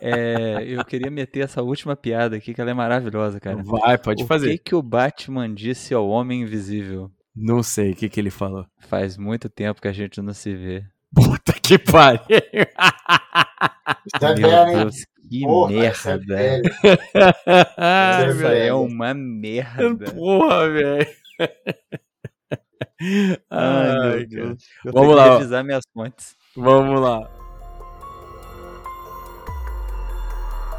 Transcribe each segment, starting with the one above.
É, eu queria meter essa última piada aqui, que ela é maravilhosa, cara. Vai, pode o fazer. que, que o Batman disse ao Homem Invisível? Não sei o que, que ele falou. Faz muito tempo que a gente não se vê. Puta que pariu. Isso é Meu? Deus, que Porra, isso é merda. velho. Ai, Essa velho. é uma merda. Porra, velho. Ai, Ai, meu Deus. Eu Vamos tenho lá. que revisar minhas fontes. Vamos lá.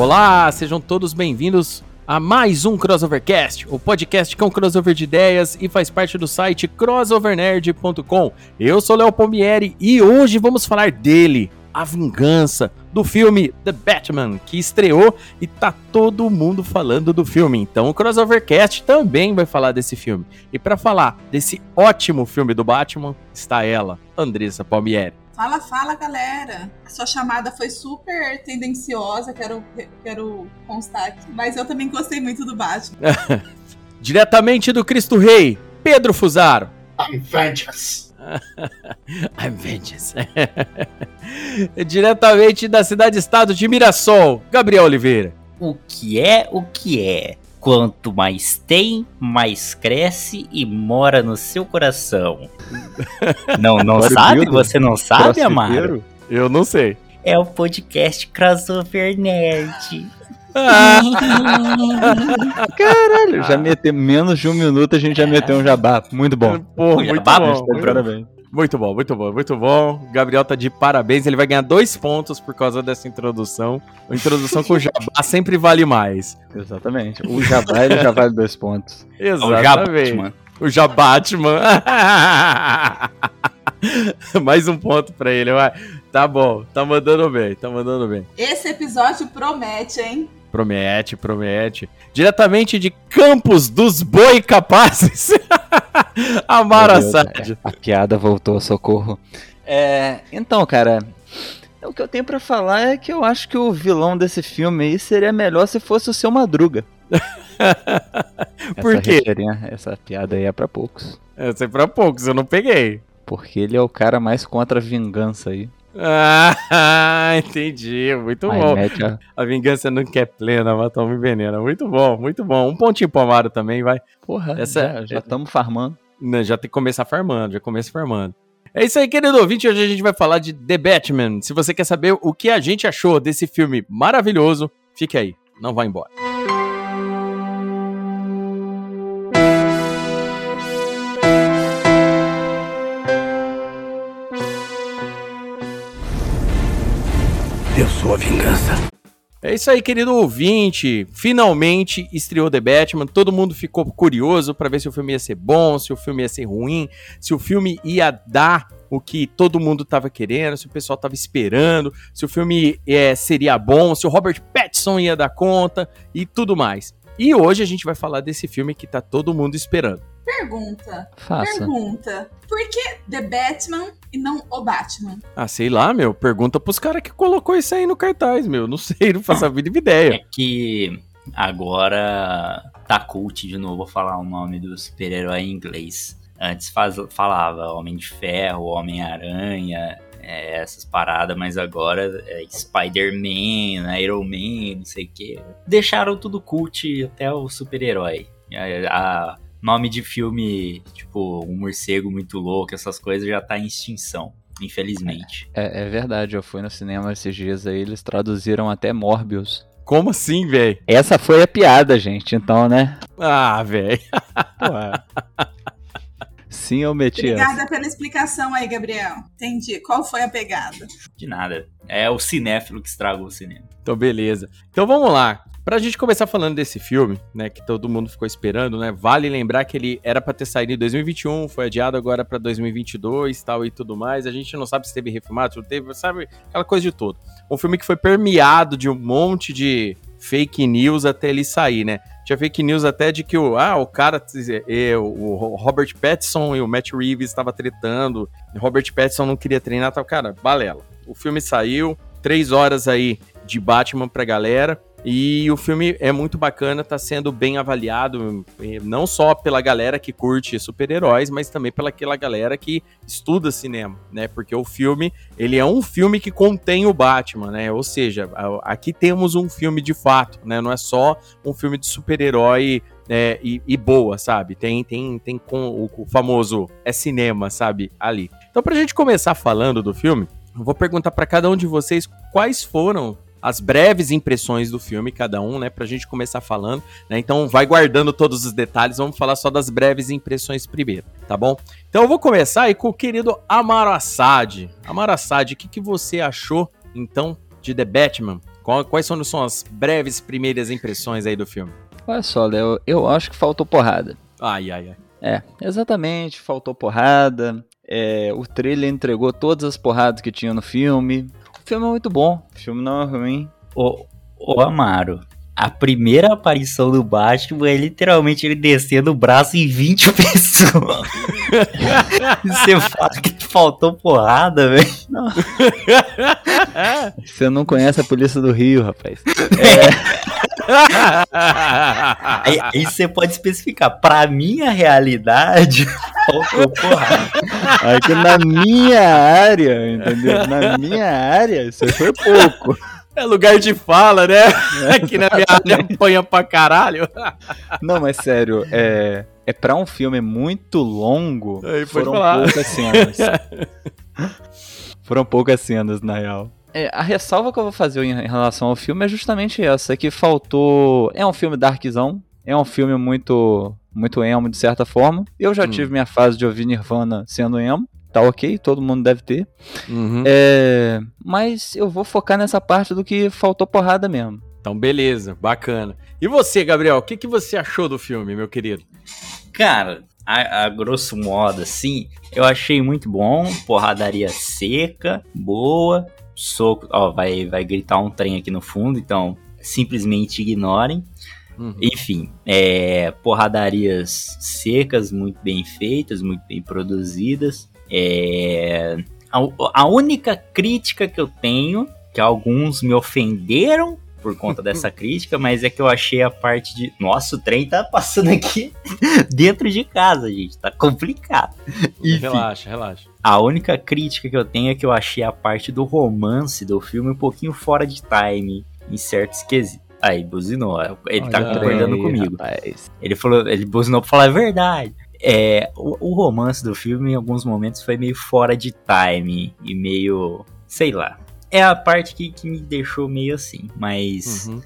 Olá, sejam todos bem-vindos a mais um Crossovercast, o podcast um crossover de ideias e faz parte do site crossovernerd.com. Eu sou Léo Pombieri e hoje vamos falar dele, A Vingança, do filme The Batman, que estreou e tá todo mundo falando do filme. Então o Crossovercast também vai falar desse filme. E para falar desse ótimo filme do Batman, está ela, Andressa Palmieri. Fala, fala, galera. A sua chamada foi super tendenciosa, quero, quero constar aqui. Mas eu também gostei muito do Batman. Diretamente do Cristo Rei, Pedro Fusaro. I'm vengeance. I'm vengeance. Diretamente da cidade-estado de Mirassol, Gabriel Oliveira. O que é o que é? Quanto mais tem, mais cresce e mora no seu coração. Não, não sabe? Você não sabe, Amaro? Eu não sei. É o podcast Crossover Nerd. Caralho, já meteu menos de um minuto, a gente já meteu um jabá. Muito bom. Pô, muito jabá, bom. Parabéns. Muito bom, muito bom, muito bom. Gabriel tá de parabéns. Ele vai ganhar dois pontos por causa dessa introdução. A introdução com o jabá sempre vale mais. Exatamente. O jabá, ele já vale dois pontos. O Exatamente. Jabatman. O Jabatman. Mais um ponto pra ele, vai. Tá bom, tá mandando bem, tá mandando bem. Esse episódio promete, hein? Promete, promete. Diretamente de Campos dos Boi Capazes. Amara Meu Deus, Sad. A piada voltou, socorro. É, então, cara, o que eu tenho pra falar é que eu acho que o vilão desse filme aí seria melhor se fosse o seu Madruga. Por essa quê? essa piada aí é pra poucos. Eu sei pra poucos, eu não peguei. Porque ele é o cara mais contra a vingança aí. Ah, entendi. Muito Aí bom. mete a- A vingança nunca é plena, mas toma envenena. Muito bom, muito bom. Um pontinho pro Amaro também, vai. Porra, Essa- já estamos farmando. Né, Já tem que começar farmando, já começa farmando. É isso aí, querido ouvinte. Hoje a gente vai falar de The Batman. Se você quer saber o que a gente achou desse filme maravilhoso, fique aí. Não vá embora. Eu sou a vingança. É isso aí, querido ouvinte. Finalmente estreou The Batman. Todo mundo ficou curioso pra ver se o filme ia ser bom, se o filme ia ser ruim, se o filme ia dar o que todo mundo tava querendo, se o pessoal tava esperando, se o filme é, seria bom, se o Robert Pattinson ia dar conta e tudo mais. E hoje a gente vai falar desse filme que tá todo mundo esperando. Pergunta. Faça. Pergunta. Por que The Batman e não o Batman? Ah, sei lá, meu. Pergunta pros caras que colocou isso aí no cartaz, meu. Não sei, não faço a mínima ideia. É que agora tá cult de novo falar o nome do super-herói em inglês. Antes faz- falava Homem de Ferro, Homem-Aranha, é, essas paradas, mas agora é Spider-Man, Iron Man, não sei o que. Deixaram tudo cult até o super-herói. A, a- nome de filme, tipo, um morcego muito louco, essas coisas já tá em extinção, infelizmente. É, é verdade, eu fui no cinema esses dias aí, eles traduziram até Morbius. Como assim, velho? Essa foi a piada, gente, então, né? Ah, velho. Sim, eu meti essa. Obrigada pela explicação aí, Gabriel. Entendi. Qual foi a pegada? De nada. É o cinéfilo que estragou o cinema. Então, beleza. Então vamos lá. Pra gente começar falando desse filme, né, que todo mundo ficou esperando, né, vale lembrar que ele era pra ter saído em 2021, foi adiado agora pra 2022 tal e tudo mais. A gente não sabe se teve refilmado, se não teve, sabe, aquela coisa de tudo. Um filme que foi permeado de um monte de fake news até ele sair, né? Tinha fake news até de que o, ah, o cara, eh, o Robert Pattinson e o Matt Reeves estavam tretando, Robert Pattinson não queria treinar, tal, cara, balela. O filme saiu, três horas aí de Batman pra galera. E o filme é muito bacana, tá sendo bem avaliado, não só pela galera que curte super-heróis, mas também pela aquela galera que estuda cinema, né? Porque o filme, ele é um filme que contém o Batman, né? Ou seja, aqui temos um filme de fato, né? Não é só um filme de super-herói é, e, e, boa, sabe? Tem, tem, tem com o, o famoso é cinema, sabe? Ali. Então, pra gente começar falando do filme, eu vou perguntar para cada um de vocês quais foram as breves impressões do filme, cada um, né, pra gente começar falando, né? Então vai guardando todos os detalhes, vamos falar só das breves impressões primeiro, tá bom? Então eu vou começar aí com o querido Amaro Assad. Amaro Assad, o que, que você achou, então, de The Batman? Quais são, são as breves primeiras impressões aí do filme? Olha só, Léo, eu acho que faltou porrada. Ai, ai, ai. É, exatamente, faltou porrada. É, o trailer entregou todas as porradas que tinha no filme filme é muito bom. O filme não é ruim. Ô, ô Amaro, a primeira aparição do Batman é literalmente ele descendo o braço em 20 pessoas. Você fala que faltou porrada, velho. Você não conhece a polícia do Rio, rapaz. É. aí, aí, você pode especificar. Pra minha realidade, faltou porrada. Aqui na minha área, entendeu? Na minha área, isso foi pouco. É lugar de fala, né? É. Aqui na minha área apanha pra caralho. Não, mas sério, é, é pra um filme muito longo, aí, foram falar. poucas cenas. foram poucas cenas, na real. É, a ressalva que eu vou fazer em relação ao filme é justamente essa, que faltou... É um filme darkzão, é um filme muito muito emo de certa forma. Eu já hum. tive minha fase de ouvir Nirvana sendo emo, tá ok, todo mundo deve ter. Uhum. É, mas eu vou focar nessa parte do que faltou porrada mesmo. Então, beleza, bacana. E você, Gabriel, o que, que você achou do filme, meu querido? Cara, a, a, grosso modo, assim, eu achei muito bom. Porradaria seca, boa. Soco, ó, vai, vai gritar um trem aqui no fundo, então simplesmente ignorem. Uhum. Enfim, é, porradarias secas, muito bem feitas, muito bem produzidas. É, a, a única crítica que eu tenho, que alguns me ofenderam por conta dessa crítica, mas é que eu achei a parte de. Nossa, o trem tá passando aqui dentro de casa, gente. Tá complicado. Enfim, relaxa, relaxa. A única crítica que eu tenho é que eu achei a parte do romance do filme um pouquinho fora de time em certos quesitos. Aí, buzinou. Ele Olha tá concordando aí, comigo. Rapaz. Ele falou, ele buzinou pra falar a verdade. É, o, o, romance do filme, em alguns momentos, foi meio fora de time e meio. sei lá. É a parte que, que me deixou meio assim. Mas. Uhum.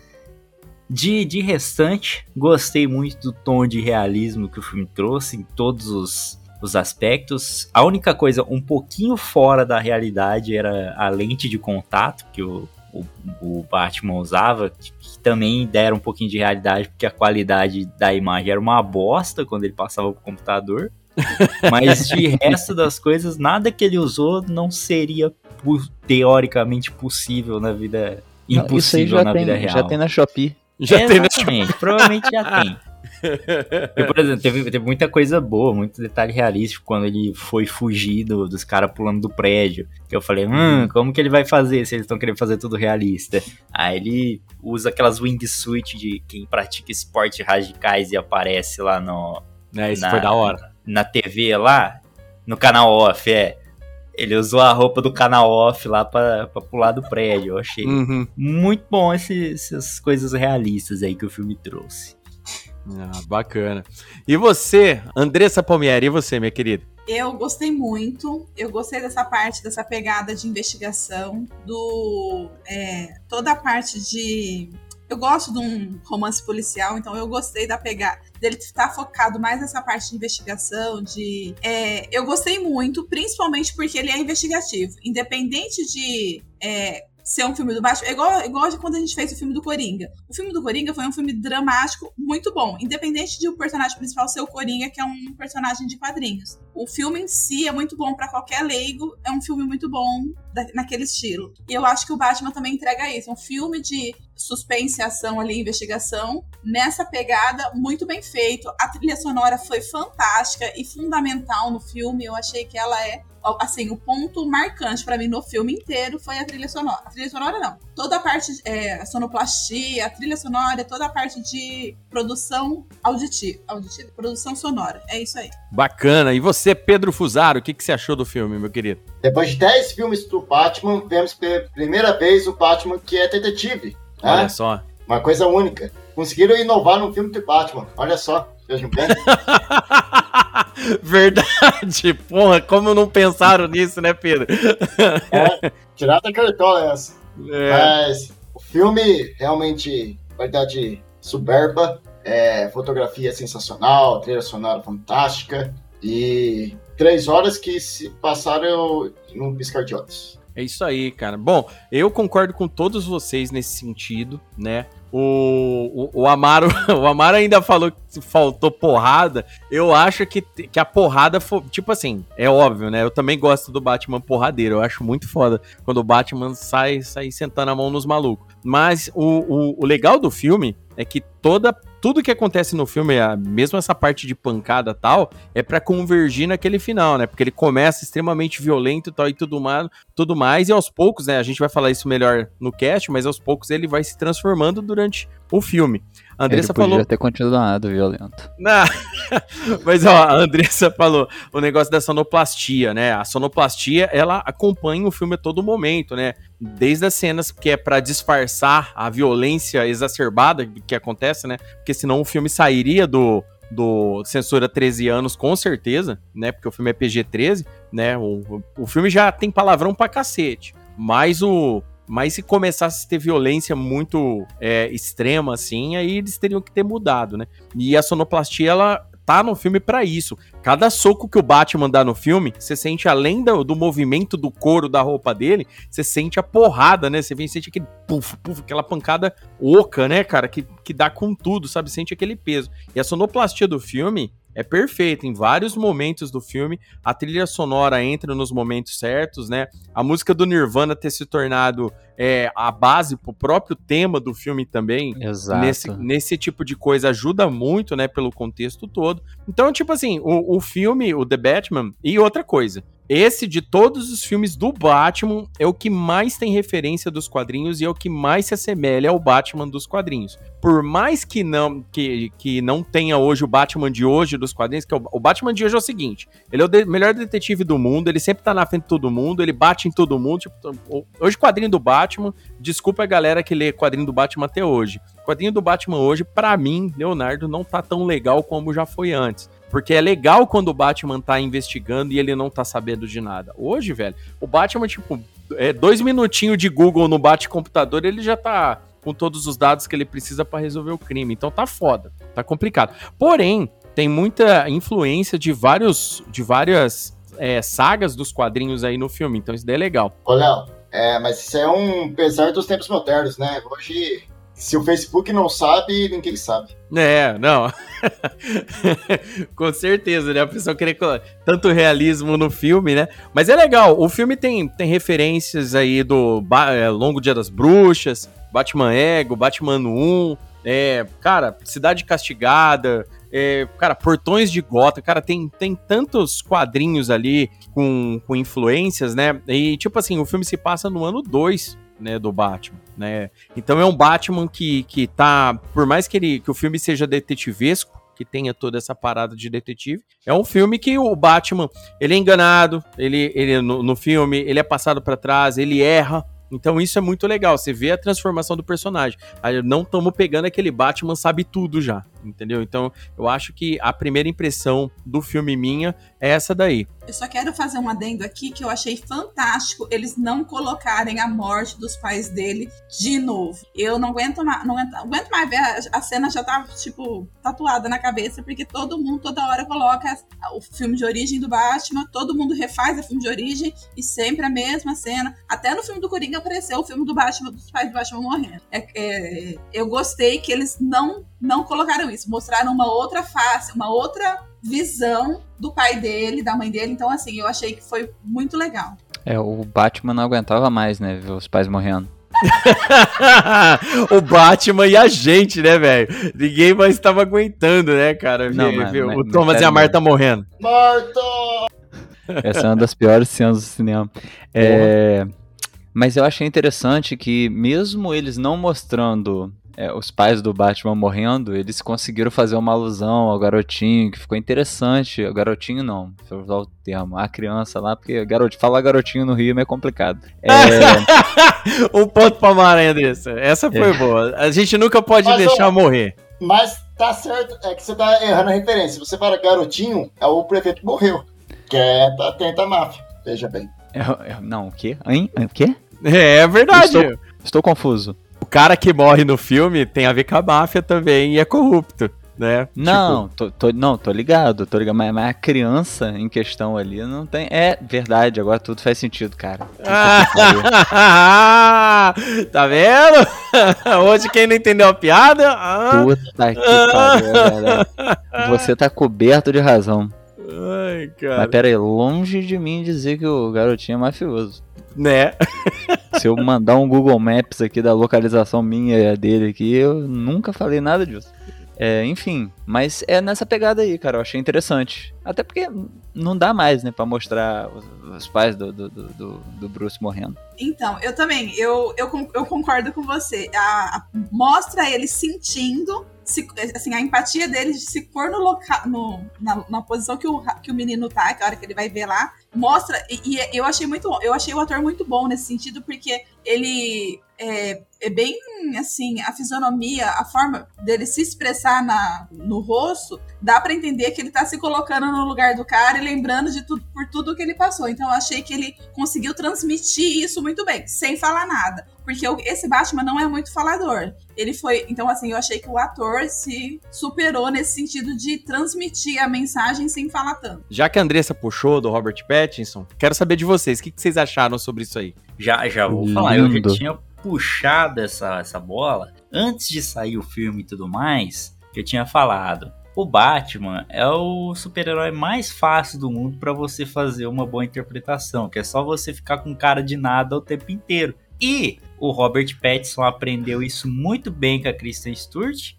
De, de restante, gostei muito do tom de realismo que o filme trouxe em todos os, os aspectos. A única coisa um pouquinho fora da realidade era a lente de contato que o, o, o Batman usava, que, que, também deram um pouquinho de realidade, porque a qualidade da imagem era uma bosta quando ele passava pro computador. Mas de resto das coisas, nada que ele usou não seria teoricamente possível na vida. Impossível na tem, vida real. Já tem na Shopee. Já Exatamente, tem na Shopee. provavelmente já tem. Eu, por exemplo, teve, teve, muita coisa boa, muito detalhe realístico quando ele foi fugir do, dos caras pulando do prédio. Que eu falei, hum, como que ele vai fazer se eles estão querendo fazer tudo realista? Aí ele usa aquelas wingsuit de quem pratica esportes radicais e aparece lá no. É, isso na, foi da hora. Na TV lá, no canal off, é. Ele usou a roupa do canal off lá pra, pra pular do prédio. Eu achei uhum. muito bom esse, essas coisas realistas aí que o filme trouxe. Ah, bacana. E você, Andressa Palmieri, e você, minha querida? Eu gostei muito. Eu gostei dessa parte, dessa pegada de investigação, do é, toda a parte de. Eu gosto de um romance policial, então eu gostei da pegada dele estar focado mais nessa parte de investigação. De, é, eu gostei muito, principalmente porque ele é investigativo, independente de é, ser um filme do Batman. É igual, igual de quando a gente fez o filme do Coringa. O filme do Coringa foi um filme dramático muito bom, independente de o personagem principal ser o Coringa, que é um personagem de quadrinhos. O filme em si é muito bom para qualquer leigo, é um filme muito bom da, naquele estilo. E eu acho que o Batman também entrega isso. Um filme de suspense, ação ali, investigação, nessa pegada muito bem feito. A trilha sonora foi fantástica e fundamental no filme. Eu achei que ela é assim, o ponto marcante para mim no filme inteiro foi a trilha sonora. A trilha sonora não. Toda a parte, é, a sonoplastia, a trilha sonora, toda a parte de produção auditiva, auditiva, produção sonora. É isso aí. Bacana. E você, Pedro Fusaro, o que, que você achou do filme, meu querido? Depois de 10 filmes do Batman, vemos pela primeira vez o Batman que é detetive. Olha né? só. Uma coisa única. Conseguiram inovar no filme do Batman. Olha só. Bem. Verdade. Porra, como não pensaram nisso, né, Pedro? é, tirar da cartola essa. É. Mas o filme realmente, qualidade soberba, é, fotografia sensacional, trilha sonora fantástica e três horas que se passaram num piscar de olhos. É isso aí, cara. Bom, eu concordo com todos vocês nesse sentido, né? O, o, o, Amaro, o Amaro ainda falou que faltou porrada. Eu acho que, que a porrada foi. Tipo assim, é óbvio, né? Eu também gosto do Batman porradeiro. Eu acho muito foda quando o Batman sai, sai sentando a mão nos malucos. Mas o, o, o legal do filme é que toda tudo que acontece no filme, mesmo essa parte de pancada tal, é para convergir naquele final, né? Porque ele começa extremamente violento tal e tudo mais, tudo mais, e aos poucos, né? A gente vai falar isso melhor no cast, mas aos poucos ele vai se transformando durante o filme. A Andressa Ele podia falou. ter continuado violento. Não. Mas ó, a Andressa falou o negócio da sonoplastia, né? A sonoplastia ela acompanha o filme a todo momento, né? Desde as cenas que é para disfarçar a violência exacerbada que acontece, né? Porque senão o filme sairia do, do censura 13 anos, com certeza, né? Porque o filme é PG-13, né? O, o filme já tem palavrão pra cacete. Mas o, mas se começasse a ter violência muito é, extrema, assim, aí eles teriam que ter mudado, né? E a sonoplastia, ela tá no filme para isso. Cada soco que o Batman dá no filme, você sente, além do, do, movimento do couro da roupa dele, você sente a porrada, né? Você vem sente aquele puf, puf, aquela pancada oca, né, cara? Que, que dá com tudo, sabe? Sente aquele peso. E a sonoplastia do filme, é perfeito. Em vários momentos do filme, a trilha sonora entra nos momentos certos, né? A música do Nirvana ter se tornado é, a base pro próprio tema do filme também. Exato. Nesse, nesse tipo de coisa ajuda muito, né? Pelo contexto todo. Então, tipo assim, o, o filme, o The Batman, e outra coisa. Esse de todos os filmes do Batman é o que mais tem referência dos quadrinhos e é o que mais se assemelha ao Batman dos quadrinhos. Por mais que não que, que não tenha hoje o Batman de hoje dos quadrinhos, que é o, o Batman de hoje é o seguinte: ele é o de, melhor detetive do mundo, ele sempre tá na frente de todo mundo, ele bate em todo mundo. Tipo, hoje, quadrinho do Batman, desculpa a galera que lê quadrinho do Batman até hoje. O quadrinho do Batman hoje, para mim, Leonardo, não tá tão legal como já foi antes. Porque é legal quando o Batman tá investigando e ele não tá sabendo de nada. Hoje, velho, o Batman, tipo, é dois minutinhos de Google no bate-computador, ele já tá com todos os dados que ele precisa para resolver o crime. Então tá foda, tá complicado. Porém, tem muita influência de vários, de várias é, sagas dos quadrinhos aí no filme. Então isso daí é legal. Ô, Léo, é, mas isso é um pesar dos tempos modernos, né? Hoje se o Facebook não sabe, ninguém sabe. É, não. Com certeza, né? A pessoa querer tanto realismo no filme, né? Mas é legal, o filme tem, tem referências aí do é, Longo Dia das Bruxas, Batman Ego, Batman 1, é, cara, Cidade Castigada, é, cara, Portões de Gota, cara, tem, tem tantos quadrinhos ali com, com influências, né? E, tipo assim, o filme se passa no ano 2 né, do Batman, né? Então é um Batman que, que tá, por mais que ele que o filme seja detetivesco, que tenha toda essa parada de detetive, é um filme que o Batman, ele é enganado, ele, ele no, no filme, ele é passado para trás, ele erra, então isso é muito legal, você vê a transformação do personagem. Aí não estamos pegando aquele Batman sabe tudo já, entendeu? Então eu acho que a primeira impressão do filme minha é essa daí. Eu só quero fazer um adendo aqui que eu achei fantástico eles não colocarem a morte dos pais dele de novo. Eu não aguento mais, não aguento, aguento mais ver, a, a, cena já tá, tipo, tatuada na cabeça, porque todo mundo toda hora coloca o filme de origem do Batman, todo mundo refaz o filme de origem e sempre a mesma cena. Até no filme do Coringa que apareceu o filme do Batman, dos pais do Batman morrendo. É, é, eu gostei que eles não, não colocaram isso, mostraram uma outra face, uma outra visão do pai dele, da mãe dele. Então, assim, eu achei que foi muito legal. É, o Batman não aguentava mais, né, ver os pais morrendo. o Batman e a gente, né, velho? Ninguém mais estava aguentando, né, cara? Não, mas, mas, o Thomas e a Marta morrendo. Marta! Essa é uma das piores cenas do cinema. É, mas eu achei interessante que, mesmo eles não mostrando é, os pais do Batman morrendo, eles conseguiram fazer uma alusão ao garotinho, que ficou interessante. O garotinho não, se eu usar o termo, a criança lá, porque garoto, falar garotinho no Rio é complicado. É... um ponto pra Maranhã desse. Essa foi é. boa. A gente nunca pode mas, deixar morrer. Mas tá certo, é que você tá errando a referência. Você fala garotinho, é o prefeito que morreu. Que é tá atenta à máfia. Veja bem. É, é, não, o quê? Hein? O quê? É, é verdade. Estou, estou confuso o cara que morre no filme tem a ver com a máfia também e é corrupto. Né? Não, tipo... tô, tô, não, tô ligado, tô ligado, mas, mas, a criança em questão ali não tem. É verdade, agora tudo faz sentido, cara. tá vendo? Hoje quem não entendeu a piada. Ah. Puta que pariu, Você tá coberto de razão. Ai, cara. Mas pera aí, longe de mim dizer que o garotinho é mafioso. Né? Se eu mandar um Google Maps aqui da localização minha dele aqui, eu nunca falei nada disso. É, enfim, mas é nessa pegada aí, cara. Eu achei interessante. Até porque não dá mais, né, pra mostrar os, os pais do, do, do, do, Bruce morrendo. Então, eu também, eu, eu, eu concordo com você. A, a, mostra ele sentindo se, assim, a empatia dele de se pôr no local, no, na, na, posição que o, que o menino tá, que a hora que ele vai ver lá, mostra. E, e eu achei muito Eu achei o ator muito bom nesse sentido, porque ele é, é, bem assim, a fisionomia, a forma dele se expressar na, no rosto, dá para entender que ele tá se colocando no lugar do cara e lembrando de tudo por tudo que ele passou. Então eu achei que ele conseguiu transmitir isso muito bem, sem falar nada. Porque esse Batman não é muito falador. Ele foi. Então, assim, eu achei que o ator se superou nesse sentido de transmitir a mensagem sem falar tanto. Já que a Andressa puxou do Robert Pattinson, quero saber de vocês. O que vocês acharam sobre isso aí? Já, já vou falar. Eu já tinha puxado essa, essa bola antes de sair o filme e tudo mais. Eu tinha falado. O Batman é o super-herói mais fácil do mundo para você fazer uma boa interpretação, que é só você ficar com cara de nada o tempo inteiro. E o Robert Pattinson aprendeu isso muito bem com a Kristen Stewart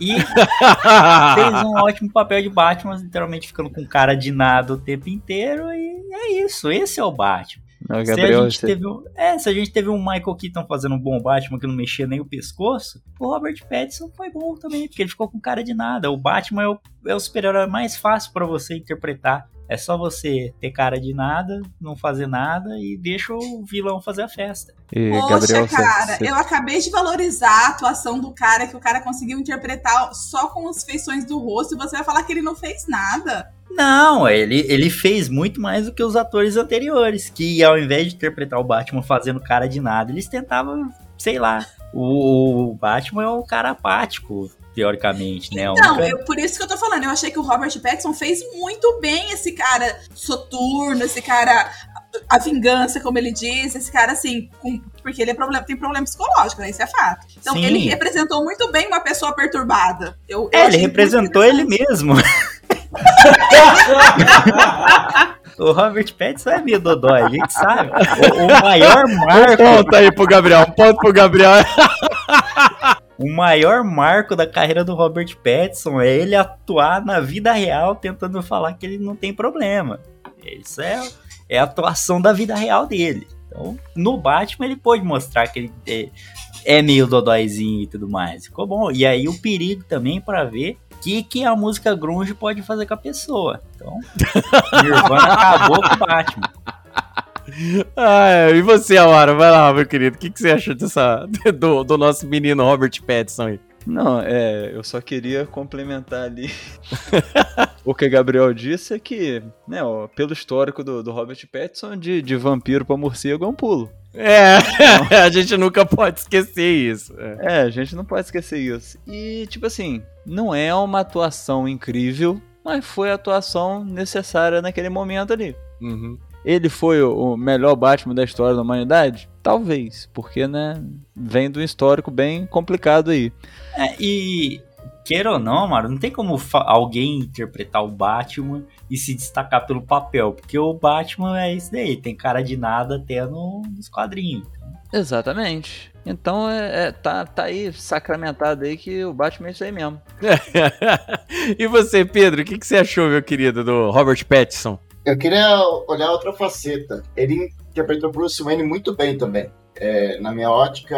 e fez um ótimo papel de Batman, literalmente ficando com cara de nada o tempo inteiro. E é isso, esse é o Batman. Não, Gabriel, se, a gente você... teve um, é, se a gente teve um Michael Keaton fazendo um bom Batman que não mexia nem o pescoço, o Robert Pattinson foi bom também, porque ele ficou com cara de nada. O Batman é o, é o super-herói mais fácil para você interpretar. É só você ter cara de nada, não fazer nada e deixa o vilão fazer a festa. E, Poxa, Gabriel, cara, você... eu acabei de valorizar a atuação do cara que o cara conseguiu interpretar só com as feições do rosto e você vai falar que ele não fez nada. Não, ele, ele fez muito mais do que os atores anteriores, que ao invés de interpretar o Batman fazendo cara de nada, eles tentavam, sei lá. O, o Batman é um cara apático, teoricamente, né? Não, única... eu, por isso que eu tô falando, eu achei que o Robert Pattinson fez muito bem esse cara soturno, esse cara a vingança, como ele diz, esse cara assim, com, porque ele é problema, tem problema psicológico, né? Isso é fato. Então Sim. ele representou muito bem uma pessoa perturbada. Eu, é, eu ele representou ele mesmo. o Robert Pattinson é meio dodói, a gente sabe. O, o maior marco. Um ponto aí pro Gabriel, um ponto pro Gabriel. O maior marco da carreira do Robert Pattinson é ele atuar na vida real tentando falar que ele não tem problema. Isso é, é a atuação da vida real dele. Então, no Batman ele pôde mostrar que ele é, é meio dodóizinho e tudo mais. Ficou bom. E aí o perigo também para ver que, que a música grunge pode fazer com a pessoa. Então, Nirvana acabou com o Batman. Ah, e você, Amaro? Vai lá, meu querido. O que, que você achou dessa, do, do nosso menino Robert Pattinson aí? Não, é, eu só queria complementar ali. o que Gabriel disse é que, né, ó, pelo histórico do, do Robert Pattinson, de, de vampiro pra morcego é um pulo. É, a gente nunca pode esquecer isso. É. é, a gente não pode esquecer isso. E, tipo assim, não é uma atuação incrível, mas foi a atuação necessária naquele momento ali. Uhum. Ele foi o melhor Batman da história da humanidade? Talvez, porque, né, vem do histórico bem complicado aí. É, e queira ou não, mano, não tem como alguém interpretar o Batman e se destacar pelo papel, porque o Batman é isso daí, tem cara de nada até no, nos quadrinhos. Exatamente. Então é, é, tá, tá aí sacramentado aí que o Batman é isso aí mesmo. e você, Pedro, o que, que você achou, meu querido, do Robert Pattinson? Eu queria olhar outra faceta. Ele interpretou Bruce Wayne muito bem também. É, na minha ótica,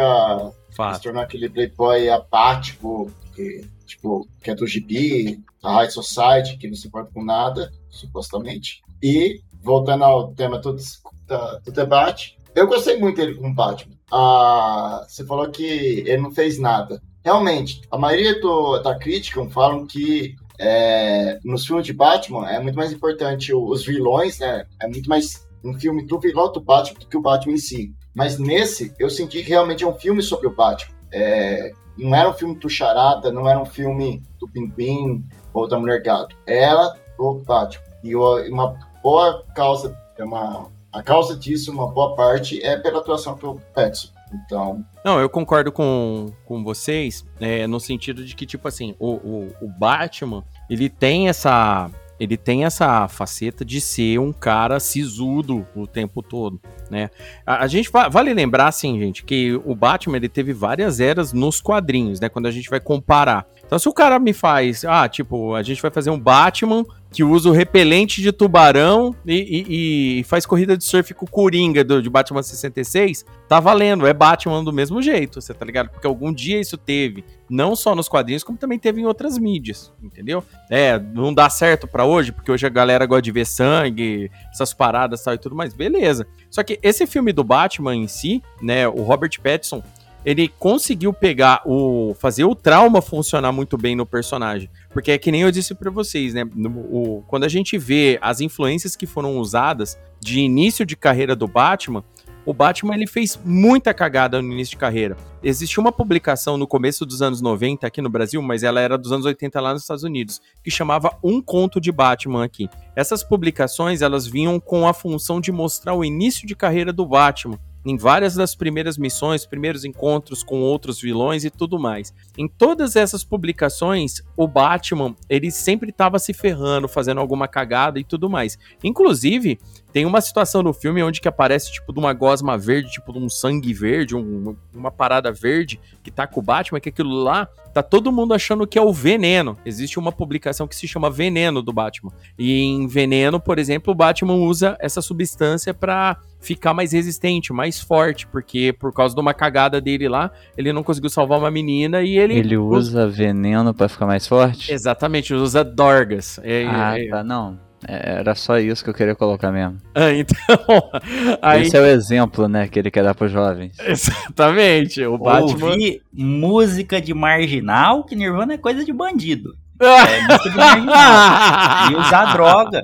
Fato. se tornou aquele playboy apático, que, tipo, que é do gibi, da High Society, que não se importa com nada, supostamente. E, voltando ao tema do, do debate, eu gostei muito dele com o Batman. Ah, você falou que ele não fez nada. Realmente, a maioria do, da crítica falam que é, nos filmes de Batman é muito mais importante os vilões, né? É muito mais um filme do vilão do Batman do que o Batman em si. Mas nesse, eu senti que realmente é um filme sobre o Batman. É, não era um filme do Charada, não era um filme do Pinguim ou da Mulher Gato. Era o Batman. E uma boa causa, é uma a causa disso, uma boa parte, é pela atuação do Petson. Então. Não, eu concordo com, com vocês, é, no sentido de que, tipo assim, o, o, o Batman, ele tem essa ele tem essa faceta de ser um cara sisudo o tempo todo, né? A, a, gente vale lembrar, assim, gente, que o Batman ele teve várias eras nos quadrinhos, né? Quando a gente vai comparar. Então, se o cara me faz, ah, tipo, a gente vai fazer um Batman que usa o repelente de tubarão e, e, e, faz corrida de surf com o Coringa do, de Batman 66, tá valendo, é Batman do mesmo jeito, você tá ligado? Porque algum dia isso teve, não só nos quadrinhos, como também teve em outras mídias, entendeu? É, não dá certo para hoje, porque hoje a galera gosta de ver sangue, essas paradas tal, e tudo mais, beleza. Só que esse filme do Batman em si, né, o Robert Pattinson, ele conseguiu pegar o. fazer o trauma funcionar muito bem no personagem. Porque é que nem eu disse para vocês, né? No, o, quando a gente vê as influências que foram usadas de início de carreira do Batman, o Batman ele fez muita cagada no início de carreira. Existiu uma publicação no começo dos anos 90 aqui no Brasil, mas ela era dos anos 80 lá nos Estados Unidos, que chamava Um Conto de Batman aqui. Essas publicações, elas vinham com a função de mostrar o início de carreira do Batman, em várias das primeiras missões, primeiros encontros com outros vilões e tudo mais. Em todas essas publicações, o Batman, ele sempre estava se ferrando, fazendo alguma cagada e tudo mais. Inclusive, tem uma situação no filme onde que aparece tipo de uma gosma verde, tipo de um sangue verde, um, uma parada verde que tá com o Batman, que aquilo lá tá todo mundo achando que é o veneno. Existe uma publicação que se chama Veneno do Batman. E em Veneno, por exemplo, o Batman usa essa substância para ficar mais resistente, mais forte, porque por causa de uma cagada dele lá, ele não conseguiu salvar uma menina e ele. Ele usa veneno para ficar mais forte? Exatamente, usa dorgas. É, ah, é... tá, não. É, era só isso que eu queria colocar mesmo. Ah, então. Aí... Esse é o exemplo, né, que ele quer dar pros jovens. Exatamente. O Batman. Ouvir música de marginal, que Nirvana é coisa de bandido. é música de marginal. e usar droga.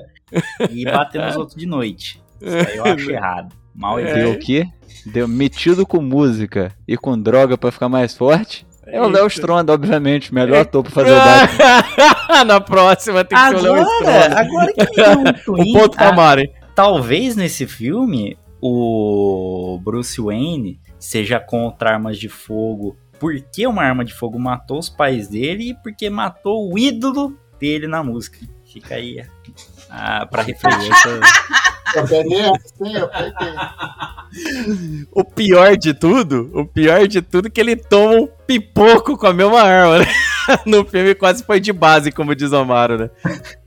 E bater nos outros de noite. Isso aí eu acho errado. Mal é. Deu o quê? Deu metido com música e com droga para ficar mais forte? É o Léo Stronda, obviamente, melhor ator pra fazer o Batman. Na próxima tem que agora, ser o Léo Stronda. Agora que me um o ponto ah, Talvez nesse filme o Bruce Wayne seja contra armas de fogo porque uma arma de fogo matou os pais dele e porque matou o ídolo dele na música. Fica aí ah, eu peguei. O pior de tudo, o pior de tudo é que ele toma um pipoco com a mesma arma, né? No filme quase foi de base, como diz o Amaro, né?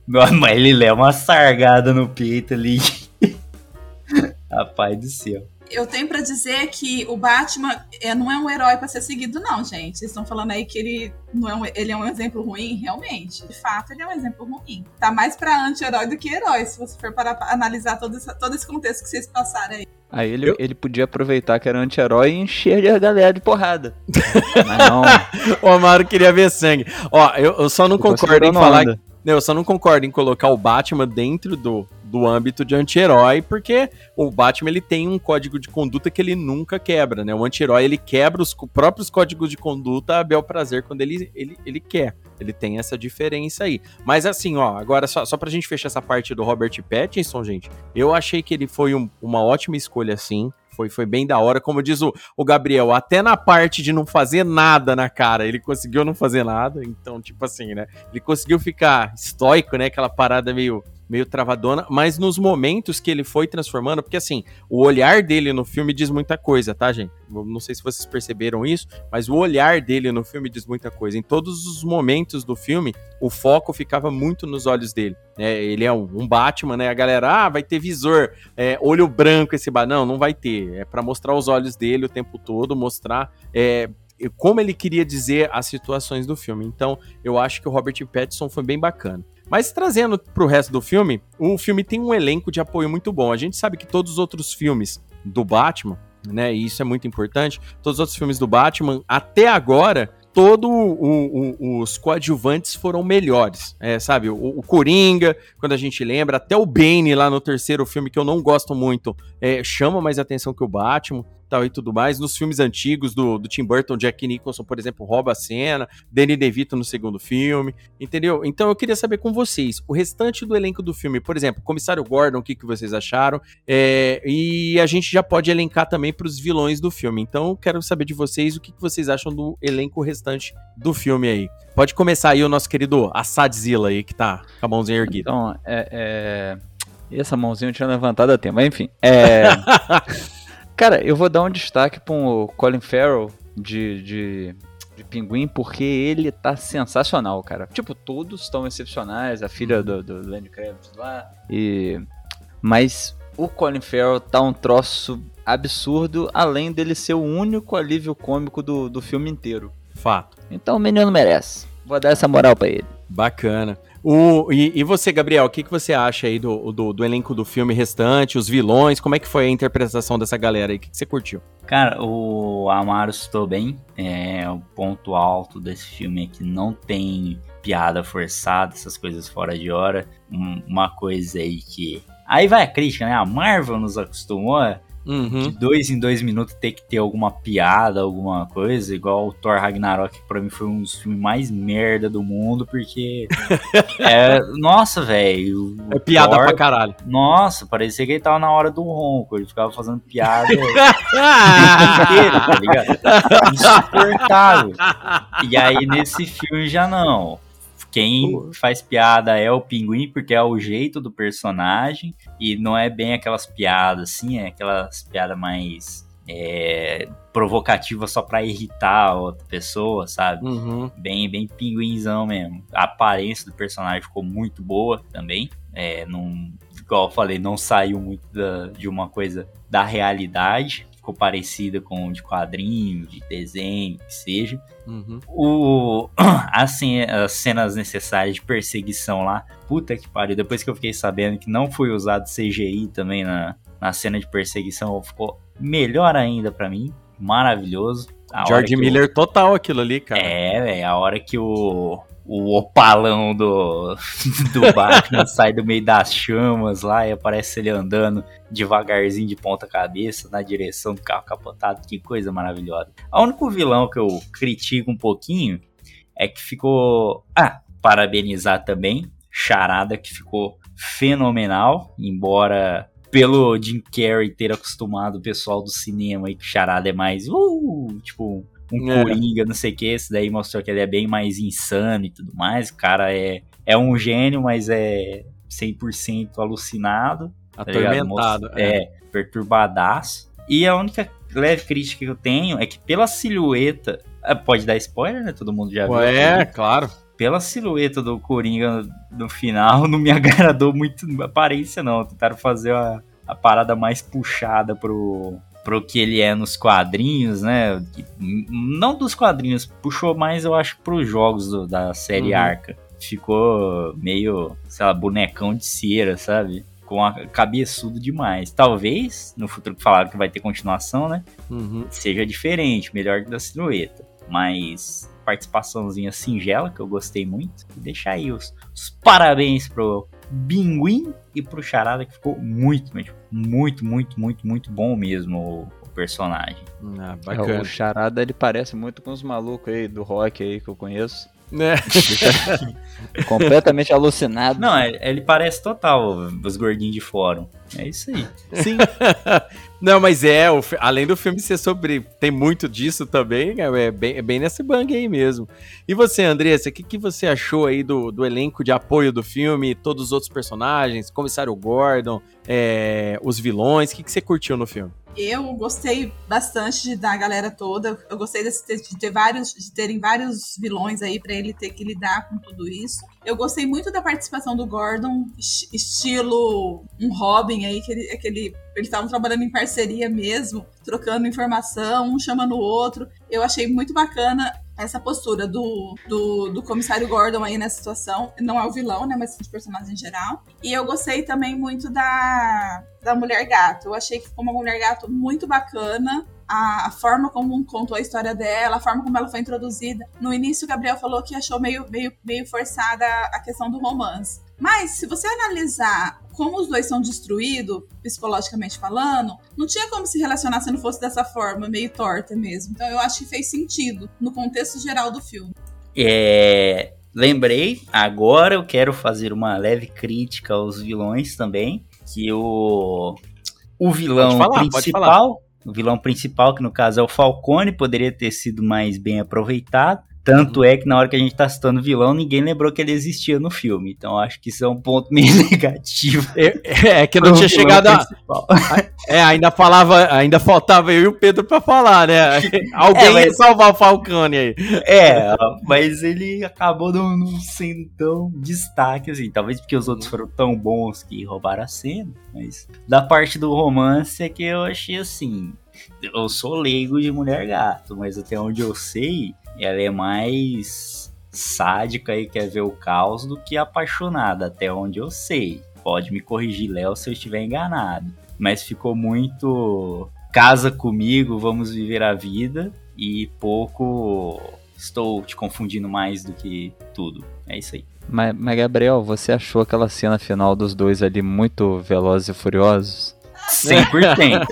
Não, mas ele leva uma sargada no peito ali. Rapaz do céu eu tenho para dizer que o Batman é, não é um herói para ser seguido, não, gente. Vocês estão falando aí que ele, não é um, ele é um exemplo ruim, realmente. De fato, ele é um exemplo ruim. Tá mais para anti-herói do que herói, se você for para analisar todo esse, todo esse contexto que vocês passaram aí. Aí ele, eu... ele podia aproveitar que era anti-herói e encher a galera de porrada. Mas não. o Amaro queria ver sangue. Ó, eu, eu só não eu concordo em falar. Eu só não concordo em colocar o Batman dentro do, do âmbito de anti-herói, porque o Batman ele tem um código de conduta que ele nunca quebra, né? O anti-herói ele quebra os próprios códigos de conduta a bel prazer quando ele, ele, ele quer. Ele tem essa diferença aí. Mas assim, ó, agora só, só pra gente fechar essa parte do Robert Pattinson, gente, eu achei que ele foi um, uma ótima escolha, assim Foi, foi bem da hora. Como diz o, o Gabriel, até na parte de não fazer nada na cara, ele conseguiu não fazer nada. Então, tipo assim, né? Ele conseguiu ficar estoico, né? Aquela parada meio meio travadona, mas nos momentos que ele foi transformando, porque assim, o olhar dele no filme diz muita coisa, tá, gente? Não sei se vocês perceberam isso, mas o olhar dele no filme diz muita coisa. Em todos os momentos do filme, o foco ficava muito nos olhos dele. É, ele é um, um, Batman, né? A galera, ah, vai ter visor, é, olho branco esse Batman. Não, não vai ter. É para mostrar os olhos dele o tempo todo, mostrar é, como ele queria dizer as situações do filme. Então, eu acho que o Robert Pattinson foi bem bacana. Mas trazendo pro resto do filme, o filme tem um elenco de apoio muito bom. A gente sabe que todos os outros filmes do Batman, né, e isso é muito importante, todos os outros filmes do Batman, até agora, todos os coadjuvantes foram melhores, é, sabe? O, o, Coringa, quando a gente lembra, até o Bane lá no terceiro filme, que eu não gosto muito, é, chama mais atenção que o Batman tal e tudo mais. Nos filmes antigos do, do Tim Burton, Jack Nicholson, por exemplo, rouba a cena, Danny DeVito no segundo filme, entendeu? Então eu queria saber com vocês, o restante do elenco do filme, por exemplo, Comissário Gordon, o que, que vocês acharam? É, e a gente já pode elencar também para os vilões do filme. Então eu quero saber de vocês o que, que vocês acham do elenco restante do filme aí. Pode começar aí o nosso querido Assadzilla aí, que tá com a mãozinha erguida. Então, é... é... Essa mãozinha eu tinha levantado a tempo, mas enfim. É... Cara, eu vou dar um destaque pro Colin Farrell de, de, de Pinguim, porque ele tá sensacional, cara. Tipo, todos estão excepcionais, a filha do, do Lenny Kravitz lá, e... Mas o Colin Farrell tá um troço absurdo, além dele ser o único alívio cômico do, do filme inteiro. Fato. Então o menino merece. Vou dar essa moral para ele. Bacana. O, e, e, você, Gabriel, o que, que você acha aí do, do, do, elenco do filme restante, os vilões? Como é que foi a interpretação dessa galera aí? O que, que você curtiu? Cara, o Amaro estou bem. É, o ponto alto desse filme é que não tem piada forçada, essas coisas fora de hora. Um, uma coisa aí que. Aí vai a crítica, né? A Marvel nos acostumou Uhum. De dois em dois minutos ter que ter alguma piada, alguma coisa, igual o Thor Ragnarok, que pra mim foi um dos filmes mais merda do mundo, porque. é, nossa, velho. É piada Thor, pra caralho. Nossa, parecia que ele tava na hora do ronco, ele ficava fazendo piada. inteiro, tá ligado? Insuportável. E aí nesse filme já não. Quem faz piada é o pinguim, porque é o jeito do personagem. E não é bem aquelas piadas assim, é aquelas piadas mais é, provocativas só pra irritar a outra pessoa, sabe? Uhum. Bem, bem pinguinzão mesmo. A aparência do personagem ficou muito boa também. É, não, igual eu falei, não saiu muito da, de uma coisa da realidade ficou parecida com de quadrinho, de desenho, que seja. Uhum. O, assim, as cenas necessárias de perseguição lá, puta que pariu. Depois que eu fiquei sabendo que não foi usado CGI também na, na cena de perseguição, ficou melhor ainda para mim. Maravilhoso. A George Miller eu... total aquilo ali, cara. É, é a hora que o, o opalão do, do Batman sai do meio das chamas lá e aparece ele andando devagarzinho de ponta cabeça na direção do carro capotado. Que coisa maravilhosa. O único vilão que eu critico um pouquinho é que ficou. Ah, parabenizar também. Charada que ficou fenomenal, embora pelo Jim Carrey ter acostumado o pessoal do cinema e que Charada é mais, uh, tipo, um é. Coringa, não sei o que, esse daí mostrou que ele é bem mais insano e tudo mais. O cara é, é um gênio, mas é 100% alucinado. Tá Atormentado. Tá é. é, perturbadaço. E a única leve crítica que eu tenho é que pela silhueta. É, pode dar spoiler, né? Todo mundo já viu. É, claro. Pela silhueta do Coringa no final, não me agradou muito a aparência, não. Tentaram fazer a, a parada mais puxada pro, pro que ele é nos quadrinhos, né? Não dos quadrinhos, puxou mais, eu acho, pros jogos do, da série uhum. Arca. Ficou meio, sei lá, bonecão de cera, sabe? Com a cabeçudo demais. Talvez, no futuro que falaram que vai ter continuação, né? Uhum. Seja diferente, melhor que da silhueta. Mas participaçãozinha singela, que eu gostei muito. E deixar aí os, os parabéns pro Binguim e pro Charada, que ficou muito, muito, muito, muito, muito bom mesmo o, o personagem. Ah, bacana. É, o Charada, ele parece muito com os malucos aí do rock aí que eu conheço. Né? Completamente alucinado. Não, é, ele parece total os gordinhos de fórum. É isso aí. Sim. Não, mas é, o, além do filme ser sobre. Tem muito disso também, é, é bem, é bem nesse bang aí mesmo. E você, Andressa, o que, que você achou aí do, do elenco de apoio do filme, todos os outros personagens, Comissário Gordon, é, os vilões? O que, que você curtiu no filme? Eu gostei bastante da galera toda. Eu gostei de ter, vários, de terem vários vilões aí para ele ter que lidar com tudo isso. Eu gostei muito da participação do Gordon, estilo um Robin aí, que ele, aquele eles estavam trabalhando em parceria mesmo, trocando informação, um chamando o outro. Eu achei muito bacana essa postura do, do, do, comissário Gordon aí nessa situação. Não é o vilão, né? Mas os personagens em geral. E eu gostei também muito da, da Mulher Gato. Eu achei que ficou uma Mulher Gato muito bacana. A, a, forma como contou a história dela, a forma como ela foi introduzida. No início, o Gabriel falou que achou meio, meio, meio forçada a questão do romance. Mas, se você analisar como os dois são destruídos, psicologicamente falando, não tinha como se relacionar se não fosse dessa forma, meio torta mesmo. Então eu acho que fez sentido no contexto geral do filme. É, lembrei, agora eu quero fazer uma leve crítica aos vilões também, que o o vilão falar, principal, o vilão principal que no caso é o Falcone, poderia ter sido mais bem aproveitado. Tanto é que na hora que a gente tá citando vilão, ninguém lembrou que ele existia no filme. Então acho que isso é um ponto meio negativo. É, é que não tinha chegado a. É, ainda falava, ainda faltava eu e o Pedro pra falar, né? Alguém é, mas... ia salvar o Falcone aí. É, mas ele acabou não, não, sendo tão destaque assim. Talvez porque os outros foram tão bons que roubaram a cena. Mas da parte do romance é que eu achei assim. Eu sou leigo de mulher gato, mas até onde eu sei ela é mais sádica e quer ver o caos do que apaixonada, até onde eu sei. Pode me corrigir, Léo, se eu estiver enganado. Mas ficou muito casa comigo, vamos viver a vida e pouco estou te confundindo mais do que tudo. É isso aí. Mas, mas Gabriel, você achou aquela cena final dos dois ali muito velozes e furiosos? 100%.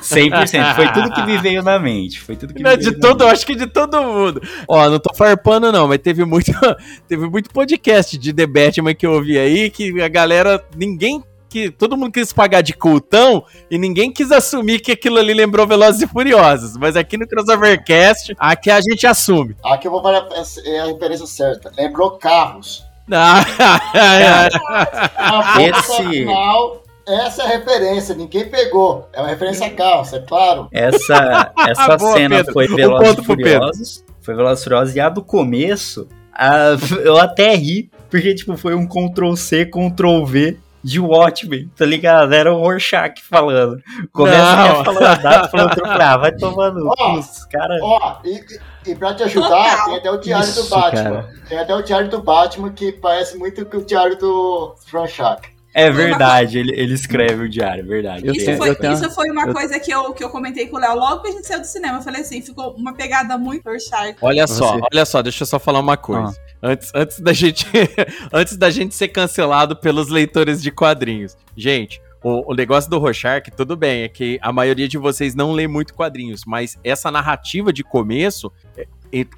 100%. Foi tudo que me veio na mente. Foi tudo que não, de todo, acho que de todo mundo. Ó, não tô farpando não, mas teve muito, teve muito podcast de The Batman que eu ouvi aí que a galera, ninguém que todo mundo quis pagar de cultão e ninguém quis assumir que aquilo ali lembrou Velozes e Furiosos. Mas aqui no Crossovercast, aqui a gente assume. Aqui eu vou falar é a referência certa. Lembrou carros. Ah, Esse... Final, essa é a referência, ninguém pegou. É uma referência a calça, é claro. Essa, essa Boa, cena Pedro. foi Velozes e Furiosos. Foi Velozes e Furiosos. E a do começo, a, eu até ri, porque tipo, foi um Ctrl-C, Ctrl-V de Watchmen, tá ligado? Era o Rorschach falando. Começa a data, falando, ah, vai tomando ó, cara. Ó, e, e pra te ajudar, tem até o diário Isso, do Batman. Cara. Tem até o diário do Batman que parece muito com o diário do Rorschach. É verdade, ele, ele escreve o diário, é verdade. Isso, foi, tenho... isso foi uma eu... coisa que eu, que eu comentei com o Léo logo que a gente saiu do cinema. Eu falei assim, ficou uma pegada muito Rorschach. Olha só, Você... olha só, deixa eu só falar uma coisa. Ah. Antes, antes, da gente, antes da gente ser cancelado pelos leitores de quadrinhos. Gente, o, o, negócio do Rorschach, tudo bem, é que a maioria de vocês não lê muito quadrinhos, mas essa narrativa de começo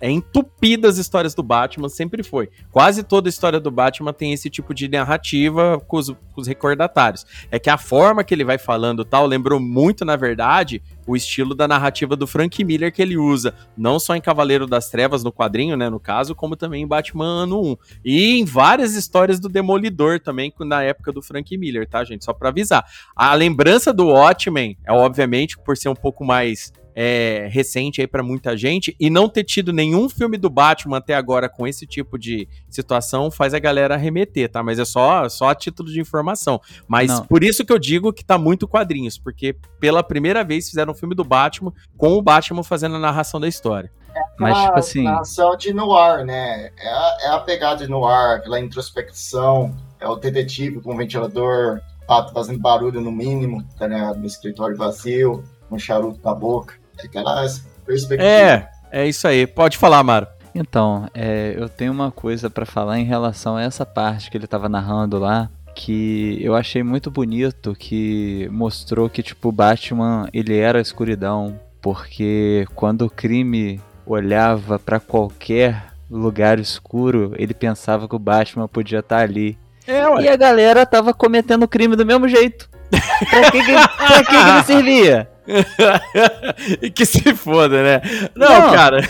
é entupida as histórias do Batman, sempre foi. Quase toda a história do Batman tem esse tipo de narrativa com os, com os recordatários. É que a forma que ele vai falando tal lembrou muito, na verdade, o estilo da narrativa do Frank Miller que ele usa, não só em Cavaleiro das Trevas, no quadrinho, né, no caso, como também em Batman Ano 1. E em várias histórias do Demolidor também, na época do Frank Miller, tá, gente? Só pra avisar. A lembrança do Watchmen é, obviamente, por ser um pouco mais é, recente aí para muita gente e não ter tido nenhum filme do Batman até agora com esse tipo de situação faz a galera remeter, tá? Mas é só, só a título de informação. Mas não. por isso que eu digo que tá muito quadrinhos, porque pela primeira vez fizeram um filme do Batman com o Batman fazendo a narração da história. É Mas, tipo assim. narração de noir, né? É a, é a pegada de noir, aquela introspecção, é o detetive com o ventilador, pato fazendo barulho no mínimo, tá ligado? No escritório vazio, com um charuto na boca aquela perspectiva. É, é isso aí. Pode falar, Maro. Então, é, eu tenho uma coisa para falar em relação a essa parte que ele tava narrando lá, que eu achei muito bonito, que mostrou que tipo Batman ele era a escuridão, porque quando o crime olhava para qualquer lugar escuro, ele pensava que o Batman podia estar tá ali. É, e a galera tava cometendo crime do mesmo jeito. Pra que, que, pra que, que ele servia? e que se foda, né? Não, não. cara.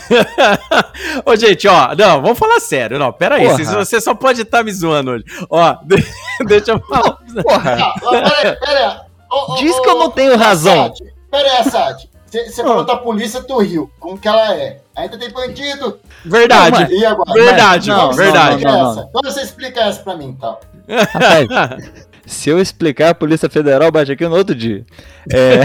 Ô, gente, ó, não, vamos falar sério. Não, pera aí. Você só pode estar tá me zoando hoje. Ó, deixa eu falar. Porra. Não, pera, pera. Oh, Diz que eu não tenho razão. Pera aí, Assad. Você falou da polícia do Rio, como que ela é. Ainda tem bandido. Verdade. Não, e agora? Verdade, não, não, verdade. Não, não, não, Então você explica essa pra mim, então. Rapaz, se eu explicar, a Polícia Federal bate aqui no outro dia. É...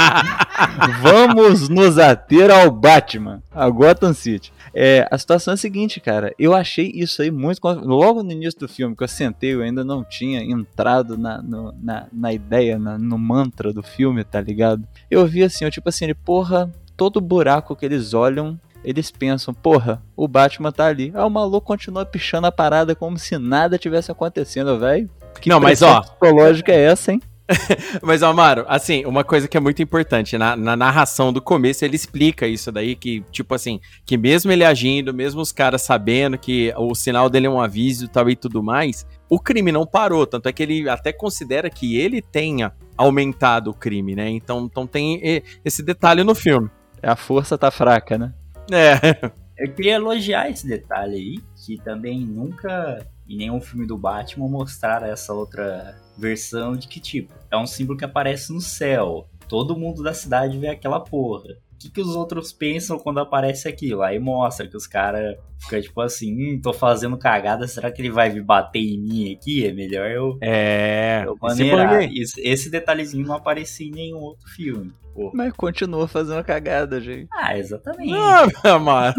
Vamos nos ater ao Batman, a Gotham City. É, a situação é a seguinte, cara. Eu achei isso aí muito. Logo no início do filme, que eu sentei, eu ainda não tinha entrado na, no, na, na ideia, na, no mantra do filme, tá ligado? Eu vi assim, eu tipo assim, ele, porra, todo buraco que eles olham eles pensam, porra, o Batman tá ali. Aí o maluco continua pichando a parada como se nada tivesse acontecendo, velho. Que não, mas ó. psicológica é essa, hein? mas, Amaro, assim, uma coisa que é muito importante, na, na, narração do começo ele explica isso daí, que, tipo assim, que mesmo ele agindo, mesmo os caras sabendo que o sinal dele é um aviso tal e tudo mais, o crime não parou, tanto é que ele até considera que ele tenha aumentado o crime, né? Então, então tem esse detalhe no filme. A força tá fraca, né? É. Eu queria elogiar esse detalhe aí, que também nunca em nenhum filme do Batman mostraram essa outra versão de que, tipo, é um símbolo que aparece no céu. Todo mundo da cidade vê aquela porra. O que, que os outros pensam quando aparece aquilo? Aí mostra que os caras ficam tipo assim, hum, tô fazendo cagada, será que ele vai me bater em mim aqui? É melhor eu. É. Eu maneirar. Esse, esse detalhezinho não aparecia em nenhum outro filme. Pô. Mas continua fazendo cagada, gente. Ah, exatamente. Ah, Amaro.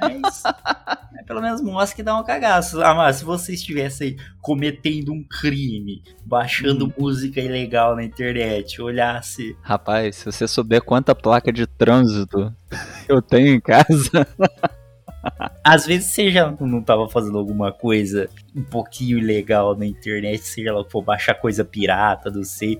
Mas é, pelo menos mostra que dá um cagaço. Amaro, se você estivesse aí cometendo um crime, baixando hum. música ilegal na internet, olhasse. Rapaz, se você souber quanta placa de trânsito eu tenho em casa. Às vezes você já não tava fazendo alguma coisa um pouquinho ilegal na internet, seja lá for baixar coisa pirata, não sei,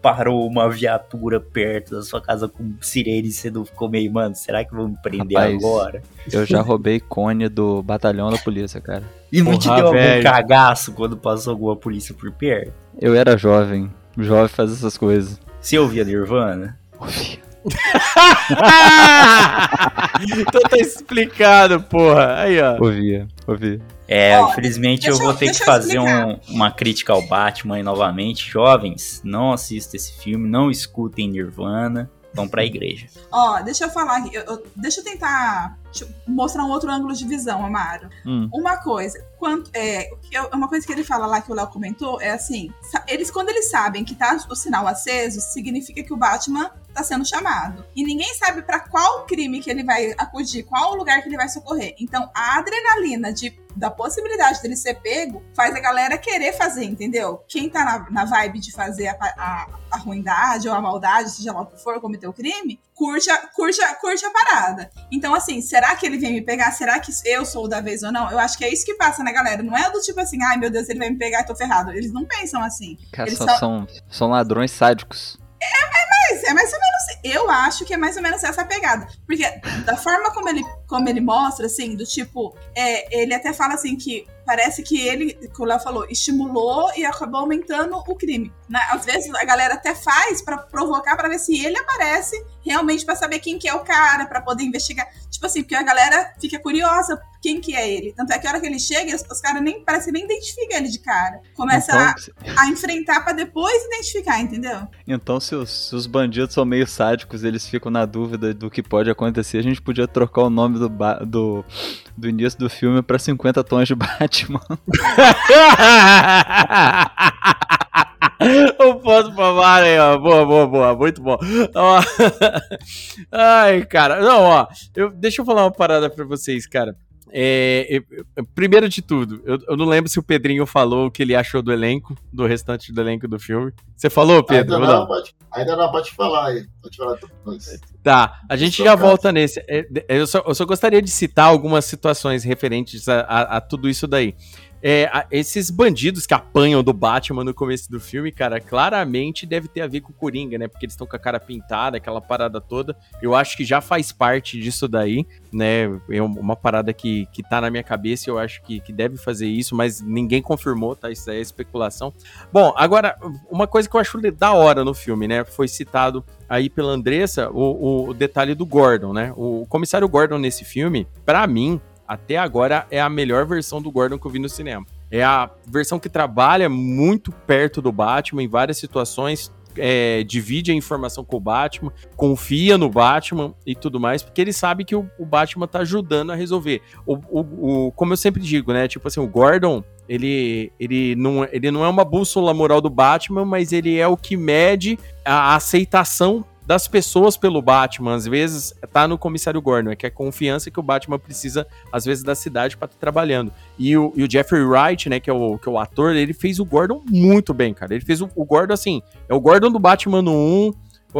parou uma viatura perto da sua casa com sirene e você não ficou meio, mano, será que vão me prender Rapaz, agora? Eu já roubei cone do batalhão da polícia, cara. E não Porra, te deu velho. algum cagaço quando passou alguma polícia por perto? Eu era jovem, jovem faz essas coisas. Você ouvia Nirvana? Ouvia. então tá explicado, porra. Aí, ó. Ouvia, ouvia. É, oh, infelizmente eu vou ter que fazer um, uma crítica ao Batman novamente. Jovens, não assistam esse filme, não escutem Nirvana, vão pra igreja. Ó, oh, deixa eu falar aqui, eu, eu, deixa eu tentar mostrar um outro ângulo de visão, Amaro. Hum. Uma coisa, quanto, é, uma coisa que ele fala lá que o Léo comentou é assim: eles, quando eles sabem que tá o sinal aceso, significa que o Batman tá sendo chamado. E ninguém sabe para qual crime que ele vai acudir, qual lugar que ele vai socorrer. Então, a adrenalina de, da possibilidade dele ser pego faz a galera querer fazer, entendeu? Quem tá na, na vibe de fazer a, a, a ruindade ou a maldade, seja lá o que for, cometer o crime, curte a, curte, a, curte a parada. Então, assim, será que ele vem me pegar? Será que eu sou da vez ou não? Eu acho que é isso que passa, né, galera? Não é do tipo assim, ai meu Deus, ele vai me pegar e tô ferrado. Eles não pensam assim. Cara, Eles só são, são ladrões sádicos. É, é, é mais ou menos. Eu acho que é mais ou menos essa pegada. Porque da forma como ele, como ele mostra, assim, do tipo, é, ele até fala assim que parece que ele, que o Léo falou, estimulou e acabou aumentando o crime. Né? Às vezes a galera até faz para provocar para ver se ele aparece realmente para saber quem que é o cara, para poder investigar. Tipo assim, porque a galera fica curiosa quem que é ele. Tanto é que a hora que ele chega, os, os caras nem parece nem identificam ele de cara. Começa então, a, a, enfrentar para depois identificar, entendeu? Então, se os, se os, bandidos são meio sádicos, eles ficam na dúvida do que pode acontecer, a gente podia trocar o nome do, do, do início do filme para 50 tons de Batman. o ponto pra Mara aí, ó. Boa, boa, boa. Muito bom. Ó. Ai, cara. Não, ó. Eu, deixa eu falar uma parada pra vocês, cara. É, primeiro de tudo, eu, eu, não lembro se o Pedrinho falou o que ele achou do elenco, do restante do elenco do filme. Você falou, Pedro? Ainda não, não? Pode, ainda não, pode falar aí. Pode falar depois. Tá, a gente já volta nesse. É, eu só, eu só, gostaria de citar algumas situações referentes a, a, a tudo isso daí. É, esses bandidos que apanham do Batman no começo do filme, cara, claramente deve ter a ver com o Coringa, né? Porque eles estão com a cara pintada, aquela parada toda. Eu acho que já faz parte disso daí, né? É uma parada que, que tá na minha cabeça eu acho que, que deve fazer isso, mas ninguém confirmou, tá? Isso aí é especulação. Bom, agora, uma coisa que eu acho da hora no filme, né? Foi citado aí pela Andressa o, o detalhe do Gordon, né? O comissário Gordon nesse filme, para mim, até agora é a melhor versão do Gordon que eu vi no cinema. É a versão que trabalha muito perto do Batman em várias situações, é, divide a informação com o Batman, confia no Batman e tudo mais, porque ele sabe que o, o Batman tá ajudando a resolver. O, o, o, como eu sempre digo, né? Tipo assim, o Gordon, ele, ele, não, ele não é uma bússola moral do Batman, mas ele é o que mede a aceitação das pessoas pelo Batman, às vezes, tá no comissário Gordon, é que é a confiança que o Batman precisa, às vezes, da cidade para estar tá trabalhando. E o, e o, Jeffrey Wright, né, que é, o, que é o ator, ele fez o Gordon muito bem, cara. Ele fez o, o Gordon, assim, é o Gordon do Batman no 1,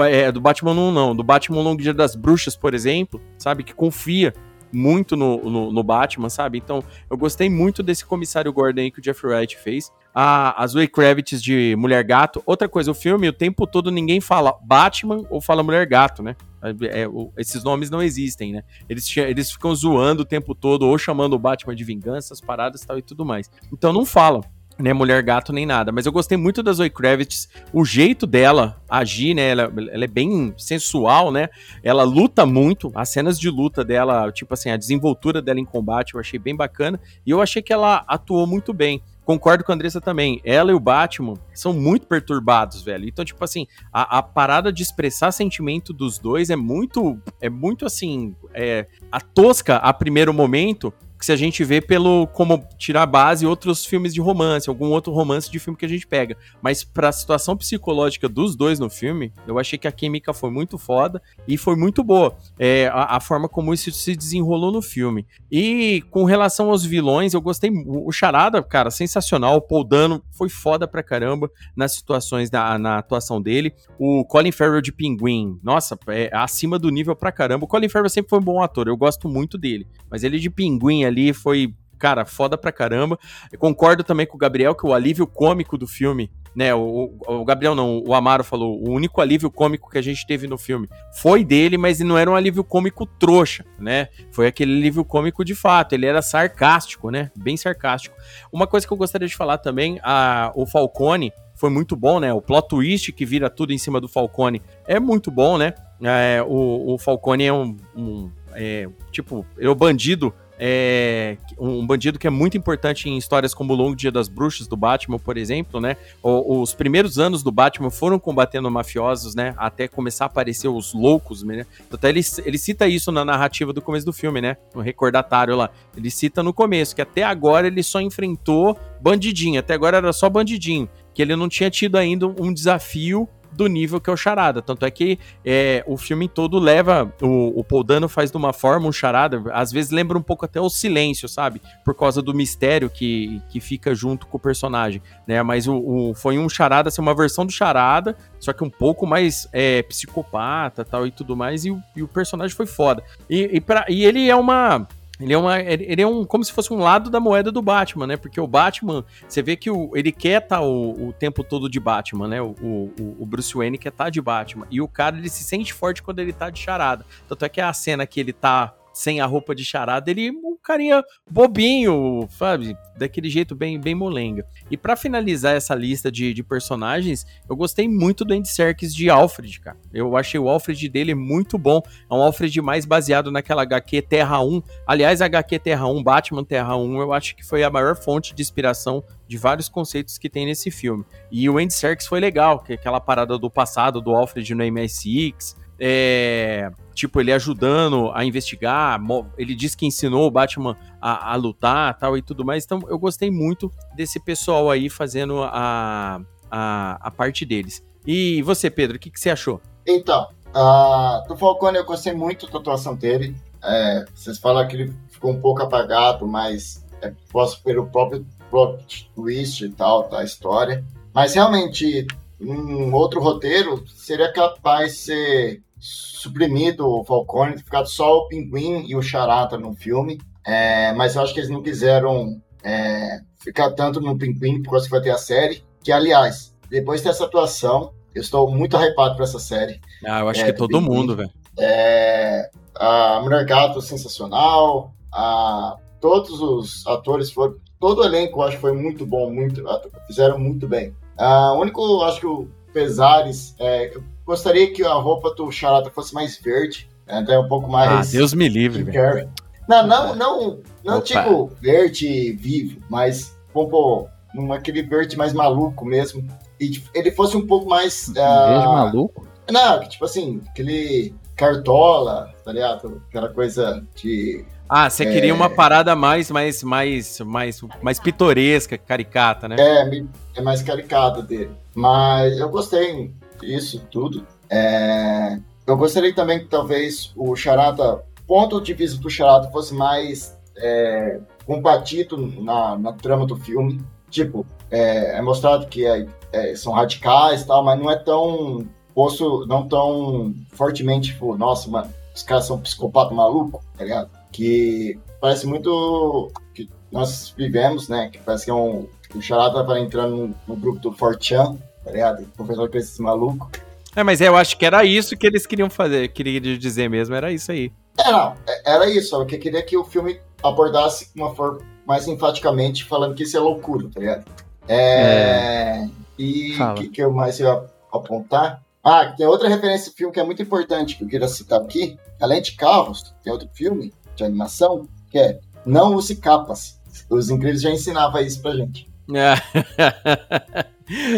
é, do Batman no 1 não, do Batman Longo Dia das Bruxas, por exemplo, sabe, que confia muito no, no, no, Batman, sabe? Então, eu gostei muito desse comissário Gordon aí que o Jeffrey Wright fez. A, a Zoe Kravitz de Mulher Gato. Outra coisa, o filme, o tempo todo ninguém fala Batman ou fala Mulher Gato, né? É, é, o, esses nomes não existem, né? Eles, eles ficam zoando o tempo todo, ou chamando o Batman de vingança, as paradas e tal e tudo mais. Então não falam né, mulher gato nem nada, mas eu gostei muito da Zoe Kravitz, o jeito dela agir, né, ela, ela, é bem sensual, né, ela luta muito, as cenas de luta dela, tipo assim, a desenvoltura dela em combate eu achei bem bacana, e eu achei que ela atuou muito bem. Concordo com a Andressa também. Ela e o Batman são muito perturbados, velho. Então, tipo assim, a, a parada de expressar sentimento dos dois é muito. É muito assim. É, a tosca a primeiro momento, que se a gente vê pelo como tirar base outros filmes de romance, algum outro romance de filme que a gente pega. Mas para a situação psicológica dos dois no filme, eu achei que a química foi muito foda e foi muito boa. É, a, a, forma como isso se desenrolou no filme. E com relação aos vilões, eu gostei. O Charada, cara, sensacional. O Paul Dano foi foda pra caramba nas situações, na, na atuação dele. O Colin Farrell de Pinguim, nossa, é acima do nível pra caramba. O Colin Farrell sempre foi um bom ator, eu gosto muito dele. Mas ele de Pinguim ali foi, cara, foda pra caramba. Eu concordo também com o Gabriel que o alívio cômico do filme né? O, o, Gabriel não, o Amaro falou, o único alívio cômico que a gente teve no filme foi dele, mas não era um alívio cômico trouxa, né? Foi aquele alívio cômico de fato, ele era sarcástico, né? Bem sarcástico. Uma coisa que eu gostaria de falar também, a, o Falcone foi muito bom, né? O plot twist que vira tudo em cima do Falcone é muito bom, né? É, o, o Falcone é um, um é, tipo, é o bandido é, um bandido que é muito importante em histórias como o Longo Dia das Bruxas do Batman, por exemplo, né? O, os primeiros anos do Batman foram combatendo mafiosos, né? Até começar a aparecer os loucos, né? Até ele, ele cita isso na narrativa do começo do filme, né? No recordatário lá. Ele cita no começo que até agora ele só enfrentou bandidinho, até agora era só bandidinho, que ele não tinha tido ainda um desafio do nível que é o Charada. Tanto é que é, o filme todo leva. O, o Paul Dano faz de uma forma um Charada, às vezes lembra um pouco até o silêncio, sabe? Por causa do mistério que, que fica junto com o personagem, né? Mas o, o foi um Charada, assim, uma versão do Charada, só que um pouco mais é, psicopata tal e tudo mais, e o, e o personagem foi foda. E, e, pra, e ele é uma ele é, uma, ele é um como se fosse um lado da moeda do Batman, né? Porque o Batman, você vê que o, ele quer estar tá o, o tempo todo de Batman, né? O, o, o Bruce Wayne quer estar tá de Batman. E o cara, ele se sente forte quando ele tá de charada. Tanto é que a cena que ele tá sem a roupa de charada, ele um carinha bobinho, sabe? Daquele jeito bem, bem molenga. E para finalizar essa lista de, de personagens, eu gostei muito do Andy Serkis de Alfred, cara. Eu achei o Alfred dele muito bom. É um Alfred mais baseado naquela HQ Terra 1. Aliás, a HQ Terra 1, Batman Terra 1, eu acho que foi a maior fonte de inspiração de vários conceitos que tem nesse filme. E o Andy Serkis foi legal, que é aquela parada do passado do Alfred no MI6, é, tipo, ele ajudando a investigar, ele disse que ensinou o Batman a, a, lutar tal e tudo mais. Então eu gostei muito desse pessoal aí fazendo a, a, a parte deles. E você, Pedro, o que, que você achou? Então, uh, do Falcone eu gostei muito da atuação dele. É, vocês falam que ele ficou um pouco apagado, mas é posso pelo próprio plot twist e tal da história. Mas realmente, um outro roteiro seria capaz de ser suprimido o Falcone, ficado só o Pinguim e o Charata no filme. É, mas eu acho que eles não quiseram é, ficar tanto no Pim Pim, por causa que vai ter a série. Que, aliás, depois dessa atuação, eu estou muito hypado para essa série. Ah, eu acho é, que todo Pim mundo, velho. É, a Mulher Gato sensacional, a, todos os atores foram. Todo o elenco eu acho que foi muito bom, muito, fizeram muito bem. O único, acho que o Pesares, é, gostaria que a roupa do Charata fosse mais verde, né, até um pouco mais. Ah, Deus me livre, velho. Não, não, não, não tipo verde vivo, mas vamos num aquele verde mais maluco mesmo. E tipo, ele fosse um pouco mais. Uh... Verde maluco? Não, tipo assim, aquele cartola, tá ligado? Aquela coisa de. Ah, você é... queria uma parada mais, mais, mais, mais, mais pitoresca, caricata, né? É, é mais caricata dele. Mas eu gostei disso tudo. É... Eu gostaria também que talvez o Charata ponto de vista do Charada fosse mais é, combatido na, na trama do filme. Tipo, é, é mostrado que é, é, são radicais tal, mas não é tão posto, não tão fortemente, tipo, nossa, mano, os caras são psicopata maluco, tá ligado? Que parece muito que nós vivemos, né? Que parece que é um. O Charada vai entrando no, no grupo do Fortran, tá ligado? O professor com esse maluco. É, mas eu acho que era isso que eles queriam fazer, queria dizer mesmo, era isso aí. É, não, é, era isso, eu queria que o filme abordasse uma forma mais enfaticamente falando que isso é loucura, tá ligado? É. é... E o que, que eu mais ia apontar? Ah, tem outra referência de filme que é muito importante que eu queria citar aqui. Além de carros, tem outro filme de animação que é Não Use Capas. Os Incríveis já ensinavam isso pra gente.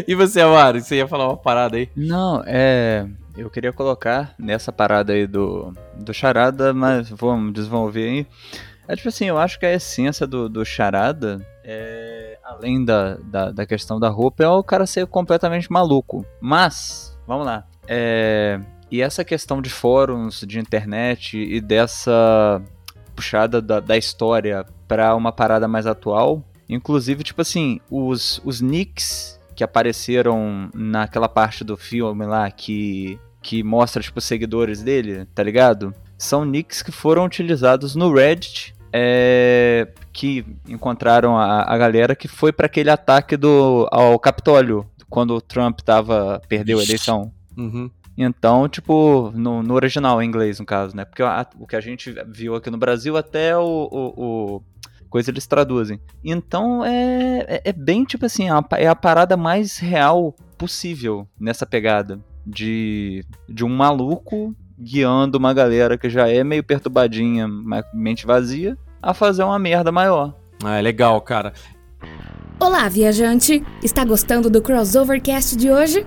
e você, Amaro? Você ia falar uma parada aí? Não, é eu queria colocar nessa parada aí do, do charada, mas vamos desenvolver aí. É tipo assim, eu acho que a essência do, do charada, é, além da, da, da, questão da roupa, é o cara ser completamente maluco. Mas, vamos lá. É, e essa questão de fóruns, de internet e dessa puxada da, da história para uma parada mais atual, inclusive, tipo assim, os, os nicks que apareceram naquela parte do filme lá que que mostra, tipo, seguidores dele, tá ligado? São nicks que foram utilizados no Reddit, é, que encontraram a, a galera que foi para aquele ataque do, ao Capitólio, quando o Trump tava, perdeu a eleição. Uhum. Então, tipo, no, no, original, em inglês, no caso, né? Porque a, o que a gente viu aqui no Brasil, até o, o, o coisa eles traduzem. Então, é, é, é bem, tipo assim, é a parada mais real possível nessa pegada de, de um maluco guiando uma galera que já é meio perturbadinha, mente vazia, a fazer uma merda maior. Ah, é legal, cara. Olá, viajante! Está gostando do Crossovercast de hoje?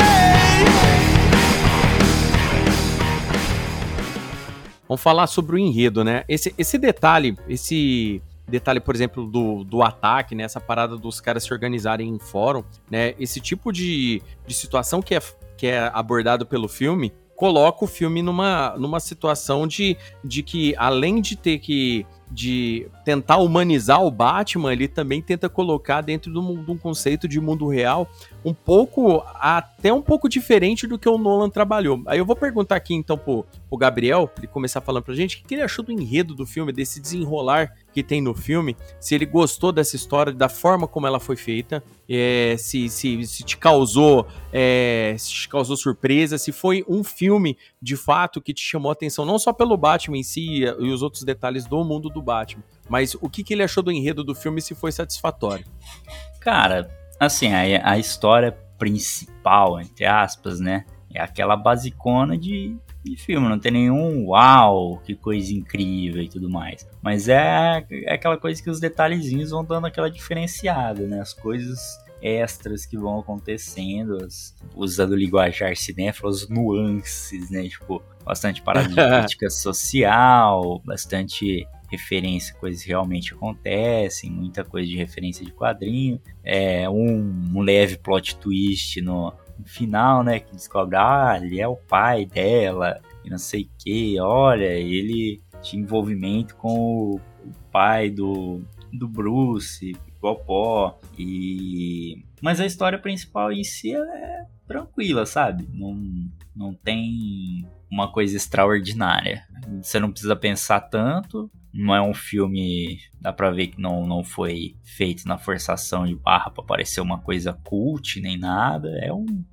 Vamos falar sobre o enredo, né? Esse, esse detalhe, esse detalhe, por exemplo, do, do ataque, né? Essa parada dos caras se organizarem em fórum, né? Esse tipo de, de situação que é, que é abordado pelo filme coloca o filme numa, numa situação de, de que, além de ter que de tentar humanizar o Batman, ele também tenta colocar dentro de um, conceito de mundo real um pouco, até um pouco diferente do que o Nolan trabalhou. Aí eu vou perguntar aqui então pro, pro Gabriel, pra ele começar falando pra gente, o que ele achou do enredo do filme, desse desenrolar que tem no filme, se ele gostou dessa história, da forma como ela foi feita, é, se, se, se te causou é, se te causou surpresa, se foi um filme de fato que te chamou a atenção, não só pelo Batman em si e os outros detalhes do mundo do Batman, mas o que, que ele achou do enredo do filme se foi satisfatório. Cara, assim, a, a história principal, entre aspas, né, é aquela basicona de de filme, não tem nenhum uau, que coisa incrível e tudo mais. Mas é, é aquela coisa que os detalhezinhos vão dando aquela diferenciada, né? As coisas extras que vão acontecendo, as, usando linguajar cinéfilo, as nuances, né? Tipo, bastante parada de crítica social, bastante referência coisas realmente acontecem, muita coisa de referência de quadrinho, é um, um leve plot twist no, final, né, que descobre, ah, ele é o pai dela, e não sei o que, olha, ele tinha envolvimento com o, o pai do, do Bruce, Popó, e... Mas a história principal em si é tranquila, sabe? Não, não tem uma coisa extraordinária. Você não precisa pensar tanto, não é um filme, dá pra ver que não, não foi feito na forçação de barra pra parecer uma coisa cult nem nada. É um,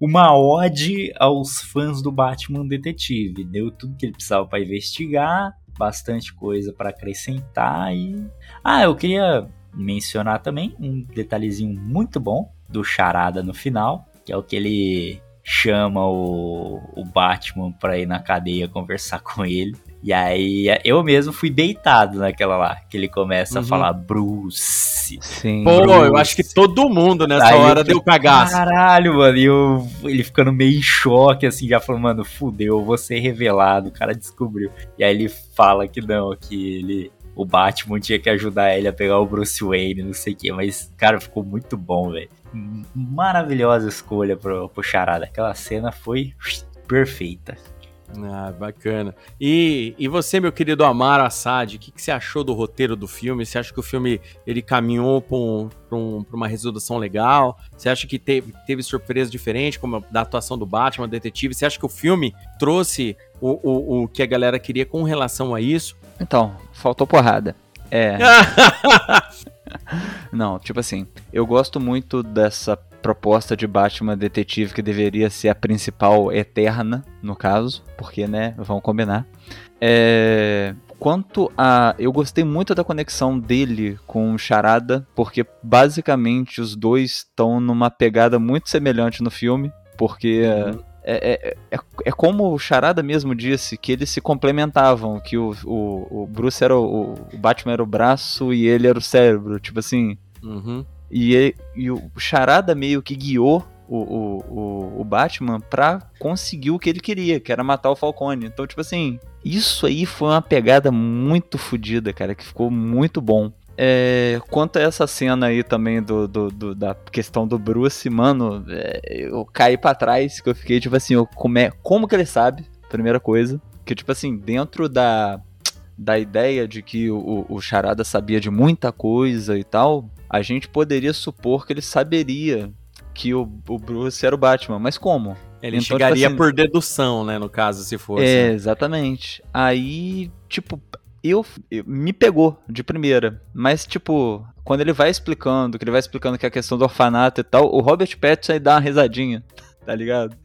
uma ode aos fãs do Batman Detetive. Deu tudo que ele precisava para investigar, bastante coisa para acrescentar e. Ah, eu queria mencionar também um detalhezinho muito bom do Charada no final, que é o que ele chama o, o Batman pra ir na cadeia conversar com ele. E aí eu mesmo fui deitado naquela lá, que ele começa uhum. a falar Bruce. Sim. Pô, Bruce. eu acho que todo mundo nessa aí hora deu cagaço. Caralho, mano. E eu, ele ficando meio em choque, assim, já falando, mano, fudeu, vou ser revelado. O cara descobriu. E aí ele fala que não, que ele o Batman tinha que ajudar ele a pegar o Bruce Wayne, não sei o que, mas, cara, ficou muito bom, velho. Maravilhosa escolha pro, pro Charada. Aquela cena foi perfeita. Ah, bacana. E, e você, meu querido Amaro Assad, o que, que, você achou do roteiro do filme? Você acha que o filme ele caminhou para um, um, uma resolução legal? Você acha que teve, teve surpresa diferente, como a, da atuação do Batman, detetive? Você acha que o filme trouxe o, o, o que a galera queria com relação a isso? Então, faltou porrada. É. Não, tipo assim, eu gosto muito dessa proposta de Batman detetive que deveria ser a principal eterna, no caso, porque, né, vamos combinar. É, quanto a. Eu gostei muito da conexão dele com o Charada, porque basicamente os dois estão numa pegada muito semelhante no filme, porque. Uhum. É, é, é, é, como o Charada mesmo disse, que eles se complementavam, que o, o, o Bruce era o, o Batman era o braço e ele era o cérebro, tipo assim. Uhum. E, e o Charada meio que guiou o, o, o, Batman pra conseguir o que ele queria, que era matar o Falcone. Então, tipo assim, isso aí foi uma pegada muito fodida, cara, que ficou muito bom. É, quanto a essa cena aí também do, do, do da questão do Bruce, mano, é, eu caí para trás, que eu fiquei tipo assim, eu, como, é, como que ele sabe? Primeira coisa. Que tipo assim, dentro da, da ideia de que o, o Charada sabia de muita coisa e tal, a gente poderia supor que ele saberia que o, o Bruce era o Batman, mas como? Ele então, tipo chegaria tipo assim, por dedução, né, no caso, se fosse. É, exatamente. Aí, tipo, eu, eu, me pegou de primeira, mas tipo, quando ele vai explicando, que ele vai explicando que é a questão do orfanato e tal, o Robert Pattinson aí dá uma risadinha, tá ligado?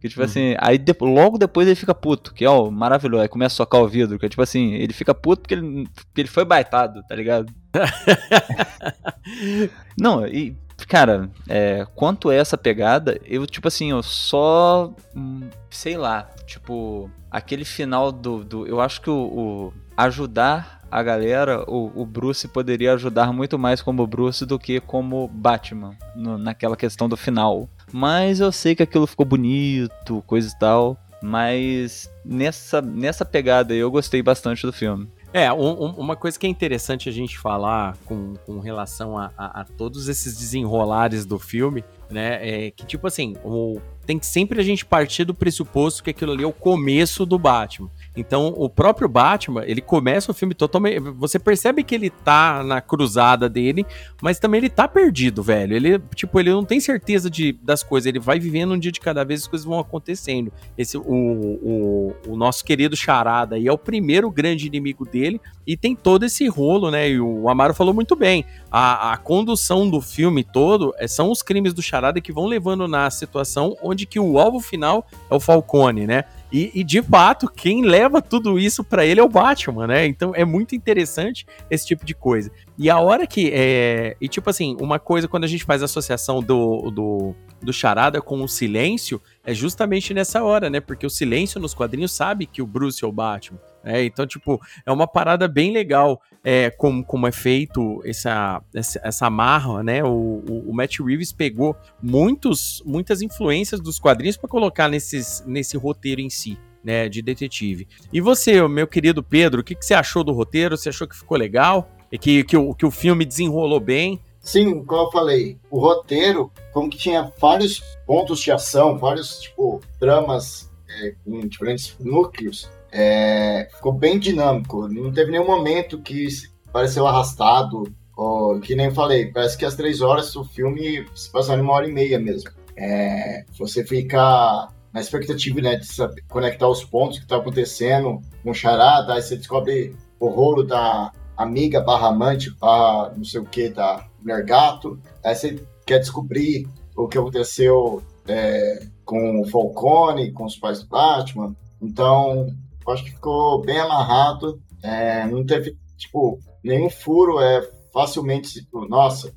Que tipo uhum. assim, aí de, logo depois ele fica puto, que ó, maravilhoso, aí começa a socar o vidro, que tipo assim, ele fica puto porque ele, porque ele foi baitado, tá ligado? Não, e cara, é, quanto a essa pegada, eu tipo assim, eu só, hum, sei lá, tipo, aquele final do, do eu acho que o, o ajudar a galera, o, o, Bruce poderia ajudar muito mais como Bruce do que como Batman, no, naquela questão do final. Mas eu sei que aquilo ficou bonito, coisa e tal. Mas nessa, nessa pegada eu gostei bastante do filme. É, um, um, uma coisa que é interessante a gente falar com, com relação a, a, a, todos esses desenrolares do filme, né? É que, tipo assim, o, tem que sempre a gente partir do pressuposto que aquilo ali é o começo do Batman. Então, o próprio Batman, ele começa o filme totalmente. Você percebe que ele tá na cruzada dele, mas também ele tá perdido, velho. Ele, tipo, ele não tem certeza de, das coisas. Ele vai vivendo um dia de cada vez, as coisas vão acontecendo. Esse, o, o, o nosso querido Charada aí é o primeiro grande inimigo dele, e tem todo esse rolo, né? E o Amaro falou muito bem. A, a condução do filme todo é, são os crimes do Charada que vão levando na situação onde que o alvo final é o Falcone, né? E, e, de fato, quem leva tudo isso para ele é o Batman, né? Então é muito interessante esse tipo de coisa. E a hora que. É... E tipo assim, uma coisa quando a gente faz a associação do, do, do Charada com o silêncio, é justamente nessa hora, né? Porque o silêncio nos quadrinhos sabe que o Bruce é o Batman. É, então, tipo, é uma parada bem legal é, como, como é feito essa, essa, essa marra, né? O, o, o, Matt Reeves pegou muitos, muitas influências dos quadrinhos para colocar nesses, nesse roteiro em si. Né, de detetive. E você, meu querido Pedro, o que, que você achou do roteiro? Você achou que ficou legal? E que, que, o, que o filme desenrolou bem? Sim, como eu falei, o roteiro, como que tinha vários pontos de ação, vários, tipo, dramas é, com diferentes núcleos, é, ficou bem dinâmico. Não teve nenhum momento que pareceu arrastado, ou, que nem falei, parece que as três horas do filme se passaram em uma hora e meia mesmo. É, você fica na expectativa né, de saber, conectar os pontos que tá acontecendo com charada, aí você descobre o rolo da amiga barra amante, barra não sei o que, da mulher gato, aí você quer descobrir o que aconteceu é, com o Falcone, com os pais do Batman, então acho que ficou bem amarrado, é, não teve, tipo, nenhum furo, é facilmente, tipo, nossa,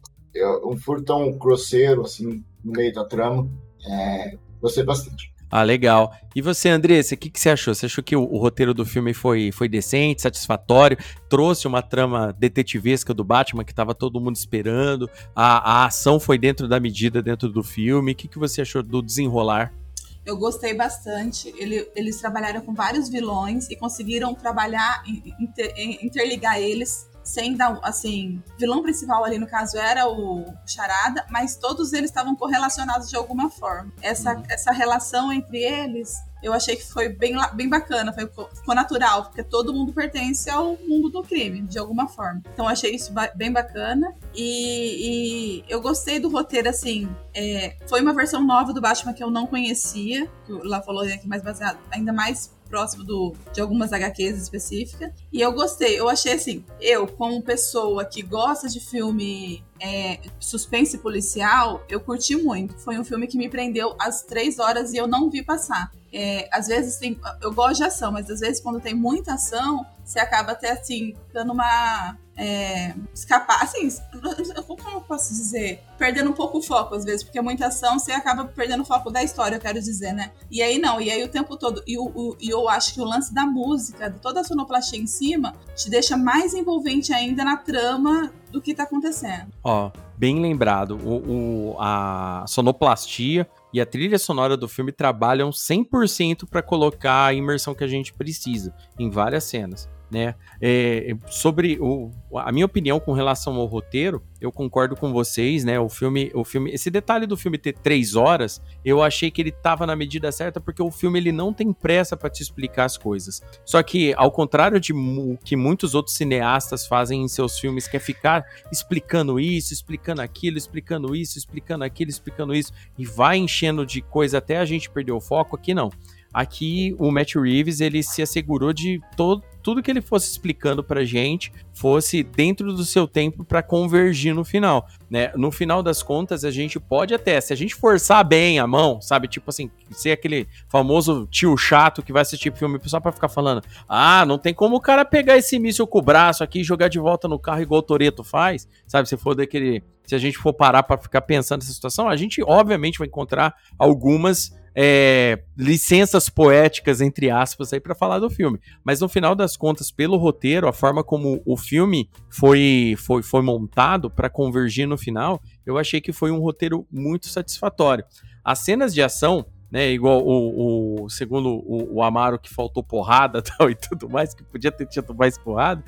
um furo tão grosseiro, assim, no meio da trama, é, gostei bastante. Ah, legal. E você, Andressa, o que, que você achou? Você achou que o, o, roteiro do filme foi, foi decente, satisfatório? Trouxe uma trama detetivesca do Batman que estava todo mundo esperando? A, a ação foi dentro da medida dentro do filme? O que, que você achou do desenrolar? Eu gostei bastante. Ele, eles trabalharam com vários vilões e conseguiram trabalhar, inter, interligar eles sem dar, assim, vilão principal ali no caso era o Charada, mas todos eles estavam correlacionados de alguma forma. Essa, uhum. essa relação entre eles eu achei que foi bem, bem bacana, foi, ficou natural, porque todo mundo pertence ao mundo do crime, de alguma forma. Então eu achei isso bem bacana. E, e, eu gostei do roteiro, assim. É, foi uma versão nova do Batman que eu não conhecia, que o Lá falou aqui mais baseado, ainda mais próximo do, de algumas HQs específicas. E eu gostei, eu achei assim, eu, como pessoa que gosta de filme é, suspense policial, eu curti muito. Foi um filme que me prendeu às três horas e eu não vi passar. É, às vezes tem. Eu gosto de ação, mas às vezes quando tem muita ação, você acaba até assim, dando uma. É, escapar, assim, como eu posso dizer? Perdendo um pouco o foco, às vezes, porque é muita ação, você acaba perdendo o foco da história, eu quero dizer, né? E aí não, e aí o tempo todo. E, o, e eu acho que o lance da música, toda a sonoplastia em cima, te deixa mais envolvente ainda na trama do que tá acontecendo. Ó, bem lembrado, o, o a sonoplastia e a trilha sonora do filme trabalham 100% para colocar a imersão que a gente precisa em várias cenas. Né? É, sobre o, a minha opinião com relação ao roteiro, eu concordo com vocês, né? O filme, o filme, esse detalhe do filme ter três horas, eu achei que ele estava na medida certa porque o filme ele não tem pressa para te explicar as coisas. Só que ao contrário de que muitos outros cineastas fazem em seus filmes, que é ficar explicando isso, explicando aquilo, explicando isso, explicando aquilo, explicando isso e vai enchendo de coisa até a gente perder o foco. Aqui não. Aqui o Matt Reeves ele se assegurou de todo tudo que ele fosse explicando pra gente fosse dentro do seu tempo para convergir no final, né? No final das contas, a gente pode até, se a gente forçar bem a mão, sabe? Tipo assim, ser aquele famoso tio chato que vai assistir filme só pra ficar falando: ah, não tem como o cara pegar esse míssil com o braço aqui e jogar de volta no carro igual o Toreto faz, sabe? Se for daquele. Se a gente for parar para ficar pensando nessa situação, a gente obviamente vai encontrar algumas é, licenças poéticas, entre aspas, aí para falar do filme. Mas no final das contas, pelo roteiro, a forma como o filme foi, foi, foi montado para convergir no final, eu achei que foi um roteiro muito satisfatório. As cenas de ação né? Igual o, o segundo o, o, Amaro que faltou porrada tal e tudo mais, que podia ter tido mais porrada.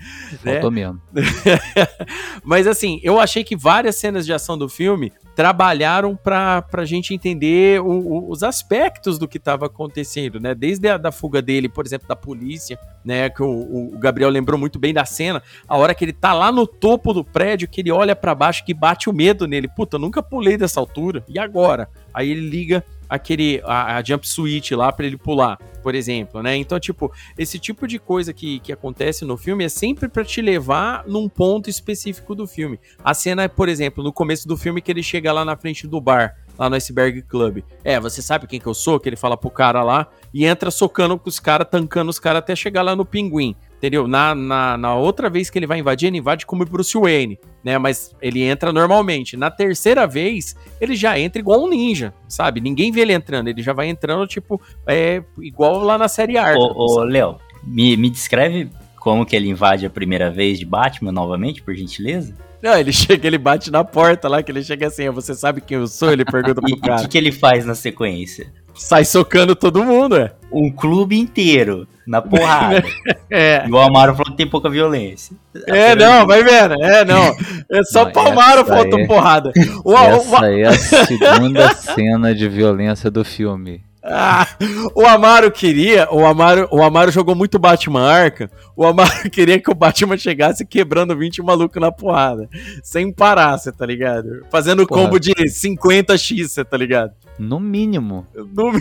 Né? Faltou né? mesmo. Mas assim, eu achei que várias cenas de ação do filme trabalharam para a gente entender o, o, os aspectos do que estava acontecendo, né? Desde a da fuga dele, por exemplo, da polícia, né? Que o, o, Gabriel lembrou muito bem da cena, a hora que ele tá lá no topo do prédio, que ele olha para baixo, que bate o medo nele. Puta, nunca pulei dessa altura. E agora? Aí ele liga aquele a, a jump switch lá para ele pular, por exemplo, né? Então, tipo, esse tipo de coisa que, que acontece no filme é sempre para te levar num ponto específico do filme. A cena por exemplo, no começo do filme que ele chega lá na frente do bar, lá no Iceberg Club. É, você sabe quem que eu sou? Que ele fala pro cara lá e entra socando com os caras, tancando os caras até chegar lá no pinguim entendeu? Na, na, na, outra vez que ele vai invadir, ele invade como Bruce Wayne, né? Mas ele entra normalmente. Na terceira vez, ele já entra igual um ninja, sabe? Ninguém vê ele entrando, ele já vai entrando, tipo, é, igual lá na série Arkham. Ô, ô Léo, me, me descreve como que ele invade a primeira vez de Batman novamente, por gentileza? Não, ele chega, ele bate na porta lá, que ele chega assim, você sabe quem eu sou? Ele pergunta pro cara. E o que, que ele faz na sequência? sai socando todo mundo, é. Um clube inteiro na porrada. é. E o Amaro falou que tem pouca violência. É, não, vai vendo. É, não. É só não, Palmaro faltou aí, porrada. O, essa o, aí é a segunda cena de violência do filme. Ah, o Amaro queria, o Amaro, o Amaro jogou muito Batman Arca. O Amaro queria que o Batman chegasse quebrando 20 malucos na porrada, sem parar, você tá ligado? Fazendo Porra. combo de 50x, você tá ligado? No mínimo. No,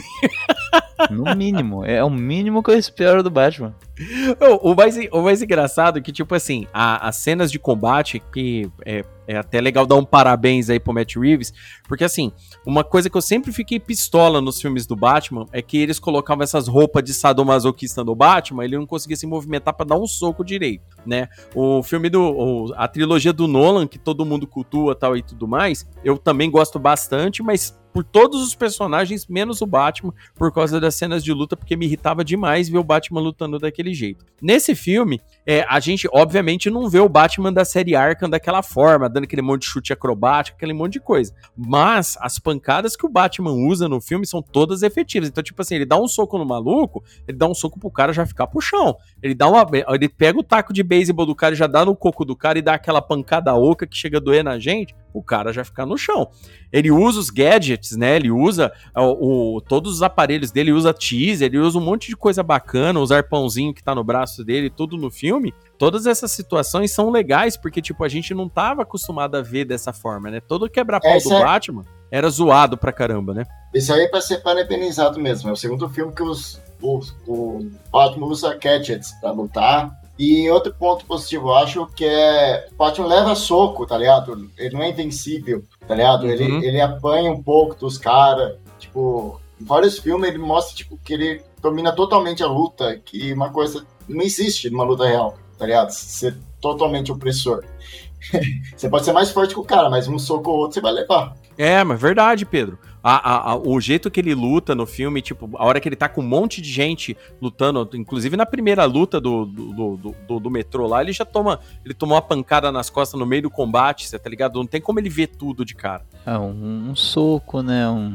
no mínimo. É o mínimo que eu espero do Batman. O, mais, o mais engraçado é que, tipo assim, as cenas de combate, que é, é até legal dar um parabéns aí pro Matt Reeves, porque assim, uma coisa que eu sempre fiquei pistola nos filmes do Batman é que eles colocavam essas roupas de sadomasoquista no Batman, ele não conseguia se movimentar para dar um soco direito, né? O filme do. O, a trilogia do Nolan, que todo mundo cultua tal e tudo mais, eu também gosto bastante, mas por todos os personagens, menos o Batman, por causa das cenas de luta, porque me irritava demais ver o Batman lutando daquele jeito. Nesse filme, é, a gente obviamente não vê o Batman da série Arkham daquela forma, dando aquele monte de chute acrobático, aquele monte de coisa. Mas as pancadas que o Batman usa no filme são todas efetivas. Então, tipo assim, ele dá um soco no maluco, ele dá um soco pro cara já ficar pro chão. Ele dá uma. Ele pega o taco de beisebol do cara e já dá no coco do cara e dá aquela pancada oca que chega a doer na gente o cara já ficar no chão. Ele usa os gadgets, né? Ele usa o, o, todos os aparelhos dele, ele usa teaser, ele usa um monte de coisa bacana, os arpãozinho que tá no braço dele, tudo no filme. Todas essas situações são legais, porque, tipo, a gente não tava acostumado a ver dessa forma, né? Todo quebra-pau do é... Batman era zoado pra caramba, né? Isso aí é pra ser parabenizado mesmo. É o segundo filme que os, os, o Batman usa gadgets pra lutar e outro ponto positivo, eu acho que é. O Batman leva soco, tá ligado? Ele não é invencível, tá ligado? Uhum. Ele, ele apanha um pouco dos caras. Tipo, em vários filmes ele mostra tipo, que ele domina totalmente a luta, que uma coisa não existe numa luta real, tá ligado? Ser totalmente opressor. você pode ser mais forte que o cara, mas um soco ou outro você vai levar. É, mas verdade, Pedro. A, a, a, o jeito que ele luta no filme, tipo, a hora que ele tá com um monte de gente lutando, inclusive na primeira luta do, do, do, do, do metrô lá, ele já toma. Ele tomou uma pancada nas costas no meio do combate, você tá ligado? Não tem como ele ver tudo de cara. É, um, um soco, né? Um,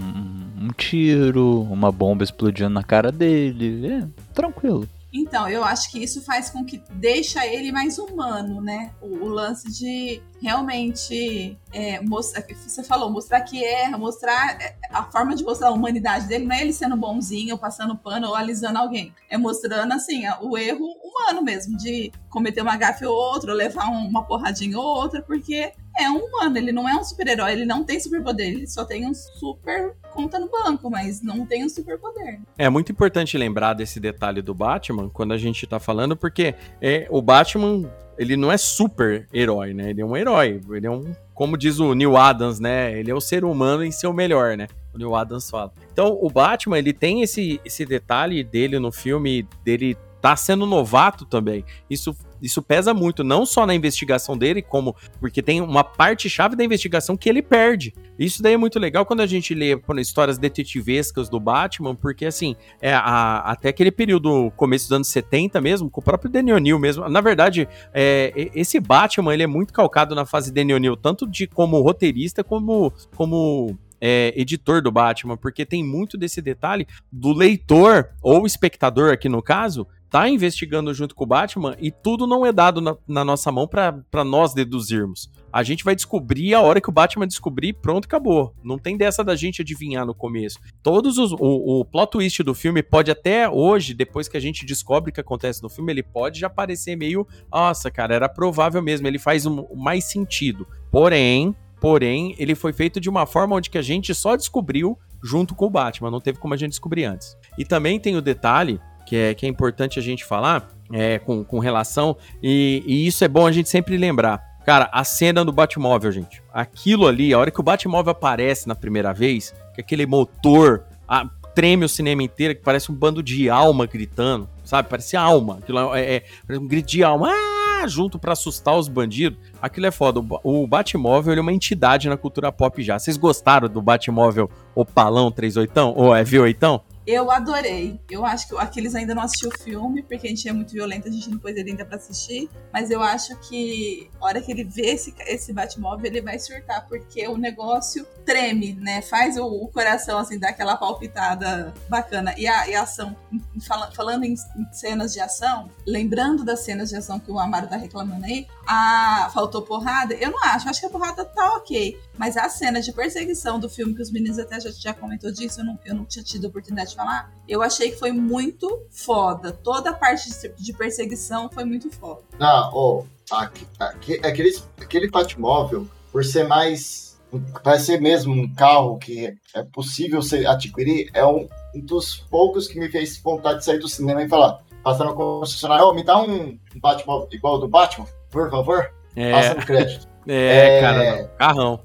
um tiro, uma bomba explodindo na cara dele. É, tranquilo. Então, eu acho que isso faz com que deixa ele mais humano, né? O, o lance de realmente é, mostrar, você falou, mostrar que erra, mostrar é, a forma de mostrar a humanidade dele não é ele sendo bonzinho, passando pano ou alisando alguém. É mostrando assim o erro humano mesmo, de cometer uma gafe ou outra, ou levar uma porradinha ou outra, porque é um humano, ele não é um super-herói, ele não tem superpoder, ele só tem um super conta no banco, mas não tem um superpoder. É muito importante lembrar desse detalhe do Batman quando a gente tá falando, porque é, o Batman ele não é super herói, né? Ele é um herói. Ele é um, como diz o Neil Adams, né? Ele é o ser humano em seu melhor, né? O Neil Adams fala. Então, o Batman, ele tem esse, esse detalhe dele no filme, dele tá sendo novato também. Isso isso pesa muito, não só na investigação dele, como porque tem uma parte chave da investigação que ele perde. Isso daí é muito legal quando a gente lê por, histórias detetivescas do Batman, porque assim, é a, até aquele período, começo dos anos 70 mesmo, com o próprio Daniel Neal mesmo. Na verdade, é, esse Batman ele é muito calcado na fase Daniel Neal, tanto de como roteirista como como é, editor do Batman, porque tem muito desse detalhe do leitor ou espectador aqui no caso tá investigando junto com o Batman e tudo não é dado na, na nossa mão para nós deduzirmos. A gente vai descobrir a hora que o Batman descobrir, pronto, acabou. Não tem dessa da gente adivinhar no começo. Todos os. O, o plot twist do filme pode até hoje, depois que a gente descobre o que acontece no filme, ele pode já parecer meio. Nossa, cara, era provável mesmo. Ele faz um, mais sentido. Porém, porém, ele foi feito de uma forma onde que a gente só descobriu junto com o Batman. Não teve como a gente descobrir antes. E também tem o detalhe que é, que é importante a gente falar é, com, com relação, e, e isso é bom a gente sempre lembrar. Cara, a cena do Batmóvel, gente. Aquilo ali, a hora que o Batmóvel aparece na primeira vez, que aquele motor a, treme o cinema inteiro, que parece um bando de alma gritando, sabe? Parece alma. Aquilo é, é, é um grito de alma. Ah! Junto para assustar os bandidos. Aquilo é foda. O, o Batmóvel é uma entidade na cultura pop já. Vocês gostaram do Batmóvel Opalão 38? Ou é V8? Eu adorei. Eu acho que aqueles ainda não assistiu o filme, porque a gente é muito violento, a gente não pôs ele ainda pra assistir. Mas eu acho que a hora que ele vê esse, esse Batmóvel, ele vai surtar, porque o negócio treme, né? Faz o, o coração, assim, dar aquela palpitada bacana. E a, e a ação, fala, falando em, em, cenas de ação, lembrando das cenas de ação que o Amaro tá reclamando aí, a, faltou porrada. Eu não acho, acho que a porrada tá ok. Mas as cenas de perseguição do filme, que os meninos até já, já comentou disso, eu não, eu não tinha tido a oportunidade de falar, eu achei que foi muito foda. Toda a parte de perseguição foi muito foda. Ah, oh, aquele, aquele Batmóvel, por ser mais. Vai ser mesmo um carro que é possível você adquirir, é um, um dos poucos que me fez vontade de sair do cinema e falar, passando no concessionário, oh, me dá um Batmóvel igual ao do Batman, por favor. É. Passa no crédito. É, é cara, carrão.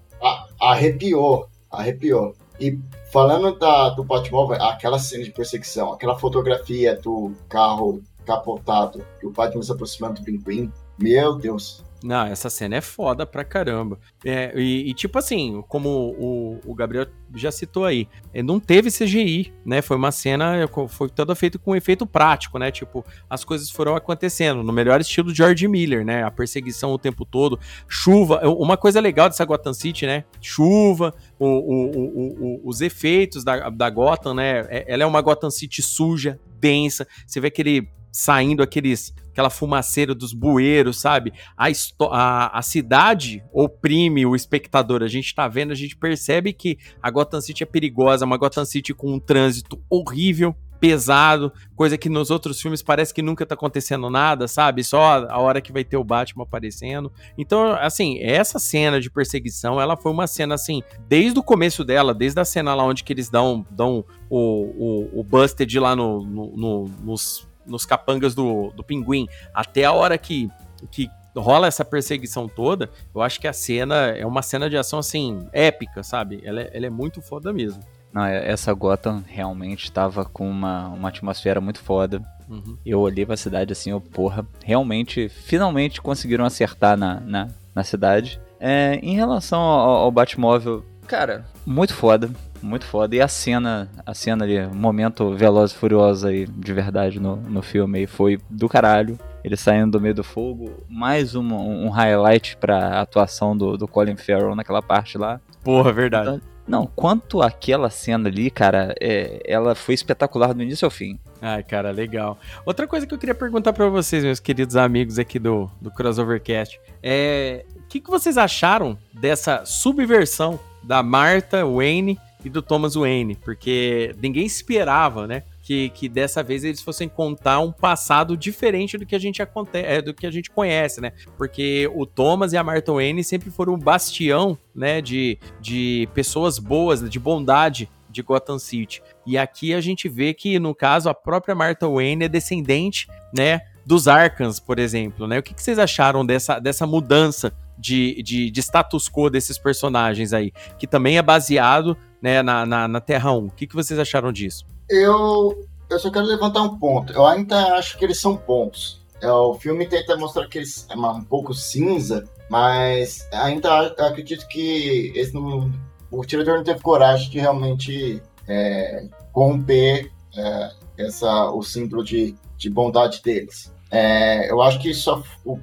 Arrepiou, arrepiou. E falando da, do Batmóvel, aquela cena de perseguição, aquela fotografia do carro capotado, e o Batman se aproximando do pinguim, meu Deus. Não, essa cena é foda pra caramba. É, e, e, tipo assim, como o, o, Gabriel já citou aí, é, não teve CGI, né? Foi uma cena, foi toda feita com efeito prático, né? Tipo, as coisas foram acontecendo no melhor estilo George Miller, né? A perseguição o tempo todo, chuva. Uma coisa legal dessa Gotham City, né? Chuva, o, o, os efeitos da, da Gotham, né? É, ela é uma Gotham City suja, densa. Você vê aquele saindo aqueles aquela fumaceira dos bueiros, sabe? A, a, a, cidade oprime o espectador. A gente tá vendo, a gente percebe que a Gotham City é perigosa, uma Gotham City com um trânsito horrível, pesado, coisa que nos outros filmes parece que nunca tá acontecendo nada, sabe? Só a hora que vai ter o Batman aparecendo. Então, assim, essa cena de perseguição, ela foi uma cena, assim, desde o começo dela, desde a cena lá onde que eles dão, dão o, o, o Busted lá no, no, no nos nos capangas do, do pinguim, até a hora que, que rola essa perseguição toda, eu acho que a cena é uma cena de ação assim, épica, sabe? Ela é, ela é muito foda mesmo. Não, é, essa Gotham realmente estava com uma, uma atmosfera muito foda. Uhum. Eu olhei pra cidade assim, eu, porra, realmente, finalmente conseguiram acertar na, na, na cidade. É, em relação ao, ao Batmóvel, cara, muito foda muito foda. E a cena, a cena ali, momento veloz e furioso aí, de verdade, no, no filme aí, foi do caralho. Ele saindo do meio do fogo, mais um, um highlight pra atuação do, do Colin Farrell naquela parte lá. Porra, verdade. Então, não, quanto aquela cena ali, cara, é, ela foi espetacular do início ao fim. Ai, cara, legal. Outra coisa que eu queria perguntar para vocês, meus queridos amigos aqui do, do Crossovercast, é o que, que vocês acharam dessa subversão da Martha Wayne e do Thomas Wayne, porque ninguém esperava, né? Que, que dessa vez eles fossem contar um passado diferente do que a gente acontece, é, do que a gente conhece, né? Porque o Thomas e a Martha Wayne sempre foram um bastião, né, de, de pessoas boas, de bondade de Gotham City. E aqui a gente vê que, no caso, a própria Martha Wayne é descendente, né, dos Arkans, por exemplo, né? O que, que vocês acharam dessa, dessa mudança de, de, de status quo desses personagens aí? Que também é baseado né, na, na, na Terra 1. O que, que vocês acharam disso? Eu, eu só quero levantar um ponto. Eu ainda acho que eles são bons. É, o filme tenta mostrar que eles é um pouco cinza, mas ainda acredito que esse não, o diretor não teve coragem de realmente é, romper é, essa, o símbolo de, de bondade deles. É, eu acho que só o,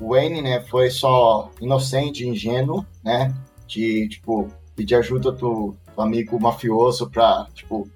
o, Wayne né, foi só inocente, ingênuo, né? De, tipo, pedir ajuda do, do amigo mafioso pra, tipo,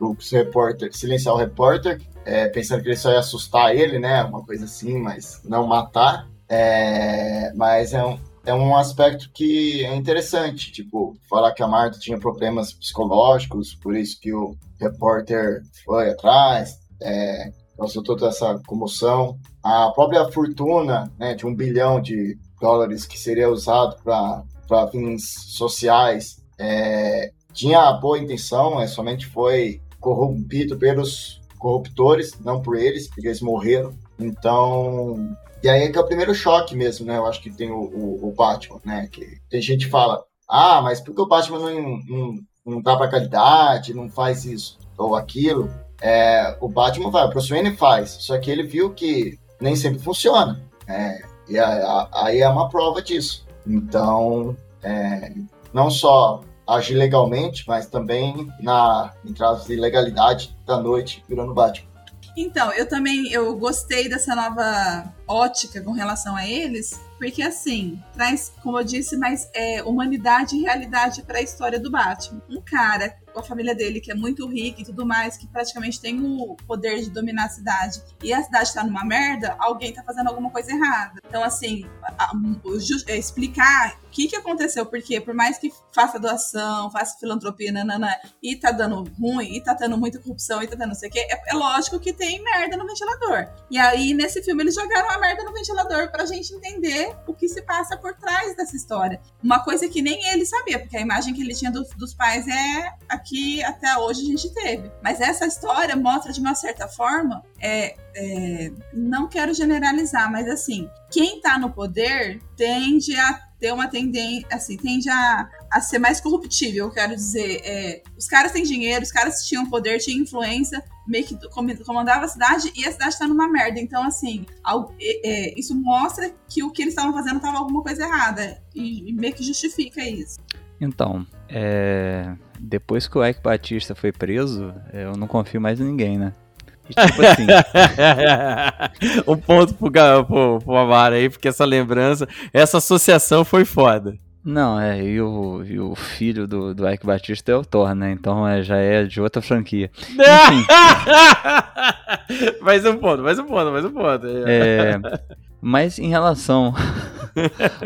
o repórter, silenciar o repórter, é, pensando que ele só ia assustar ele, né? Uma coisa assim, mas não matar. É, mas é um, é um aspecto que é interessante, tipo, falar que a Marta tinha problemas psicológicos, por isso que o repórter foi atrás, é, causou toda essa comoção. A própria fortuna né, de um bilhão de dólares que seria usado para fins sociais, é, tinha boa intenção, mas somente foi corrompido pelos corruptores, não por eles, porque eles morreram. Então, e aí é que é o primeiro choque mesmo, né? Eu acho que tem o, o, o Batman, né? Que tem gente que fala, ah, mas por que o Batman não, não, não dá pra qualidade, não faz isso ou aquilo? É, o Batman vai, o Bruce Wayne faz, só que ele viu que nem sempre funciona. É, e aí é uma prova disso. Então, é, não só agir legalmente, mas também na entrada de legalidade da noite virando Batman. Então, eu também eu gostei dessa nova ótica com relação a eles, porque assim, traz, como eu disse, mais é, humanidade e realidade para a história do Batman. Um cara a família dele, que é muito rica e tudo mais, que praticamente tem o poder de dominar a cidade, e a cidade tá numa merda, alguém tá fazendo alguma coisa errada. Então, assim, a, a, é, explicar o que que aconteceu, porque por mais que faça doação, faça filantropia, nanana, e tá dando ruim, e tá tendo muita corrupção, e tá tendo não sei o quê, é, é lógico que tem merda no ventilador. E aí, nesse filme, eles jogaram a merda no ventilador pra gente entender o que se passa por trás dessa história. Uma coisa que nem ele sabia, porque a imagem que ele tinha do, dos pais é que até hoje a gente teve. Mas essa história mostra de uma certa forma, é, é, não quero generalizar, mas assim, quem tá no poder tende a ter uma tendência, assim, tende a, a ser mais corruptível, eu quero dizer. É, os caras têm dinheiro, os caras tinham poder, tinham influência, meio que comandava a cidade e a cidade tá numa merda. Então, assim, é, isso mostra que o que eles estavam fazendo tava alguma coisa errada. E, e meio que justifica isso. Então, é, depois que o Ike Batista foi preso, eu não confio mais em ninguém, né? E, tipo assim. um ponto pro, pro, pro Amaro aí, porque essa lembrança, essa associação foi foda. Não, é, e o, e o filho do, do Ike Batista é o Thor, né? Então é, já é de outra franquia. mais um ponto, mais um ponto, mais um ponto. É, mas em relação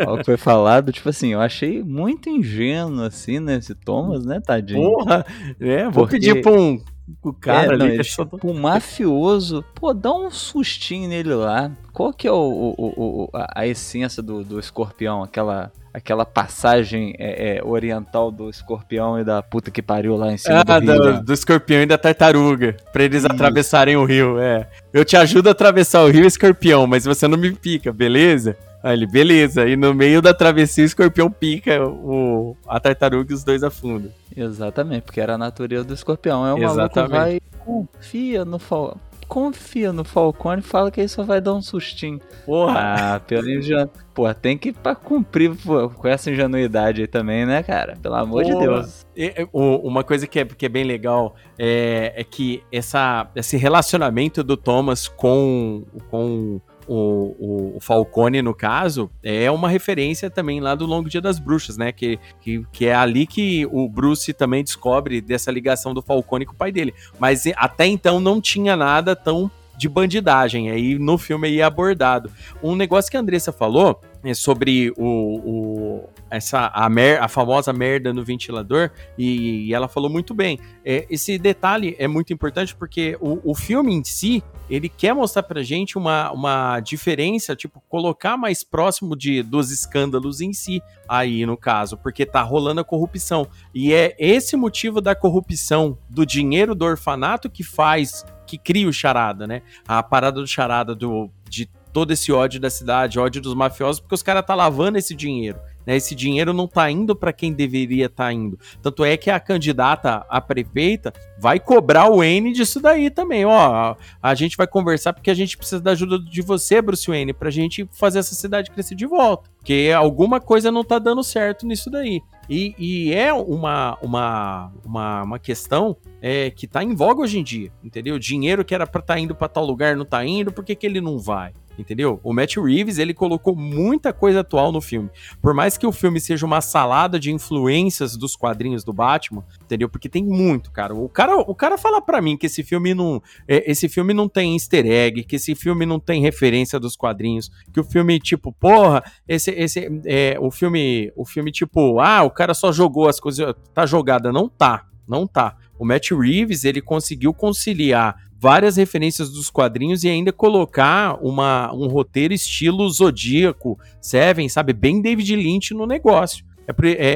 ao que foi falado, tipo assim, eu achei muito ingênuo, assim, né? Esse Thomas, né, tadinho? Porra! É, vou Porque... pedir pra um o cara é, não, ali. É, tipo, o mafioso, pô, dá um sustinho nele lá. Qual que é o, o, o a, a, essência do, do escorpião? Aquela, aquela passagem é, é, oriental do escorpião e da puta que pariu lá em cima ah, do rio. Do, do escorpião e da tartaruga. Pra eles Isso. atravessarem o rio, é. Eu te ajudo a atravessar o rio, escorpião, mas você não me pica, beleza? Aí ele, beleza. E no meio da travessia, o escorpião pica o, a tartaruga e os dois afundam. Exatamente, porque era a natureza do escorpião. É o Exatamente. maluco vai confia no Fal... confia no Falcone e fala que ele só vai dar um sustinho. Porra! Ah, pelo ingenu... Pô, tem que pra cumprir pô, com essa ingenuidade aí também, né, cara? Pelo amor Porra. de Deus. E, uma coisa que é, que é bem legal é, é que essa, esse relacionamento do Thomas com, com o, o, Falcone, no caso, é uma referência também lá do Longo Dia das Bruxas, né? Que, que, que é ali que o Bruce também descobre dessa ligação do Falcone com o pai dele. Mas até então não tinha nada tão de bandidagem. Aí no filme é abordado. Um negócio que a Andressa falou sobre o, o essa a, mer, a famosa merda no ventilador e, e ela falou muito bem. É, esse detalhe é muito importante porque o, o filme em si ele quer mostrar pra gente uma, uma diferença, tipo, colocar mais próximo de, dos escândalos em si, aí no caso, porque tá rolando a corrupção. E é esse motivo da corrupção, do dinheiro do orfanato que faz, que cria o charada, né? A parada do charada do, de todo esse ódio da cidade, ódio dos mafiosos, porque os caras tá lavando esse dinheiro. Né? Esse dinheiro não tá indo para quem deveria estar tá indo. Tanto é que a candidata a prefeita vai cobrar o N disso daí também. Ó, a gente vai conversar porque a gente precisa da ajuda de você, Bruce Wayne, pra gente fazer essa cidade crescer de volta. Porque alguma coisa não tá dando certo nisso daí. E, e é uma, uma, uma, uma questão é, que tá em voga hoje em dia, entendeu? Dinheiro que era pra estar tá indo para tal lugar não tá indo, por que, que ele não vai? Entendeu? O Matt Reeves, ele colocou muita coisa atual no filme. Por mais que o filme seja uma salada de influências dos quadrinhos do Batman, entendeu? Porque tem muito, cara. O cara, o cara fala para mim que esse filme não, é, esse filme não tem easter egg, que esse filme não tem referência dos quadrinhos, que o filme tipo, porra, esse esse é, o filme, o filme tipo, ah, o cara só jogou as coisas, tá jogada, não tá, não tá. O Matt Reeves, ele conseguiu conciliar várias referências dos quadrinhos e ainda colocar uma, um roteiro estilo Zodíaco, Seven, sabe? Bem David Lynch no negócio. É,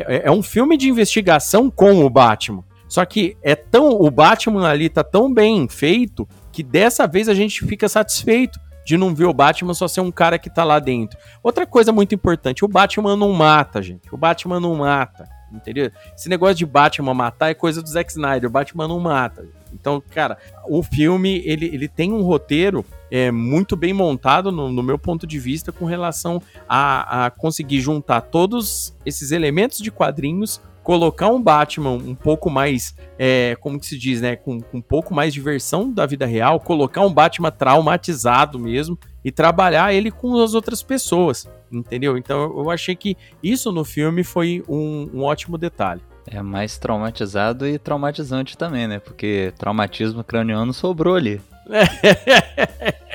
é, é um filme de investigação com o Batman. Só que é tão. O Batman ali tá tão bem feito que dessa vez a gente fica satisfeito de não ver o Batman só ser um cara que tá lá dentro. Outra coisa muito importante: o Batman não mata, gente. O Batman não mata. Entendeu? Esse negócio de Batman matar é coisa do Zack Snyder. Batman não mata. Então, cara, o filme ele, ele tem um roteiro é, muito bem montado, no, no meu ponto de vista, com relação a, a conseguir juntar todos esses elementos de quadrinhos colocar um Batman um pouco mais, é, como que se diz, né, com, com um pouco mais de versão da vida real, colocar um Batman traumatizado mesmo e trabalhar ele com as outras pessoas, entendeu? Então eu achei que isso no filme foi um, um ótimo detalhe. É mais traumatizado e traumatizante também, né? Porque traumatismo craniano sobrou ali.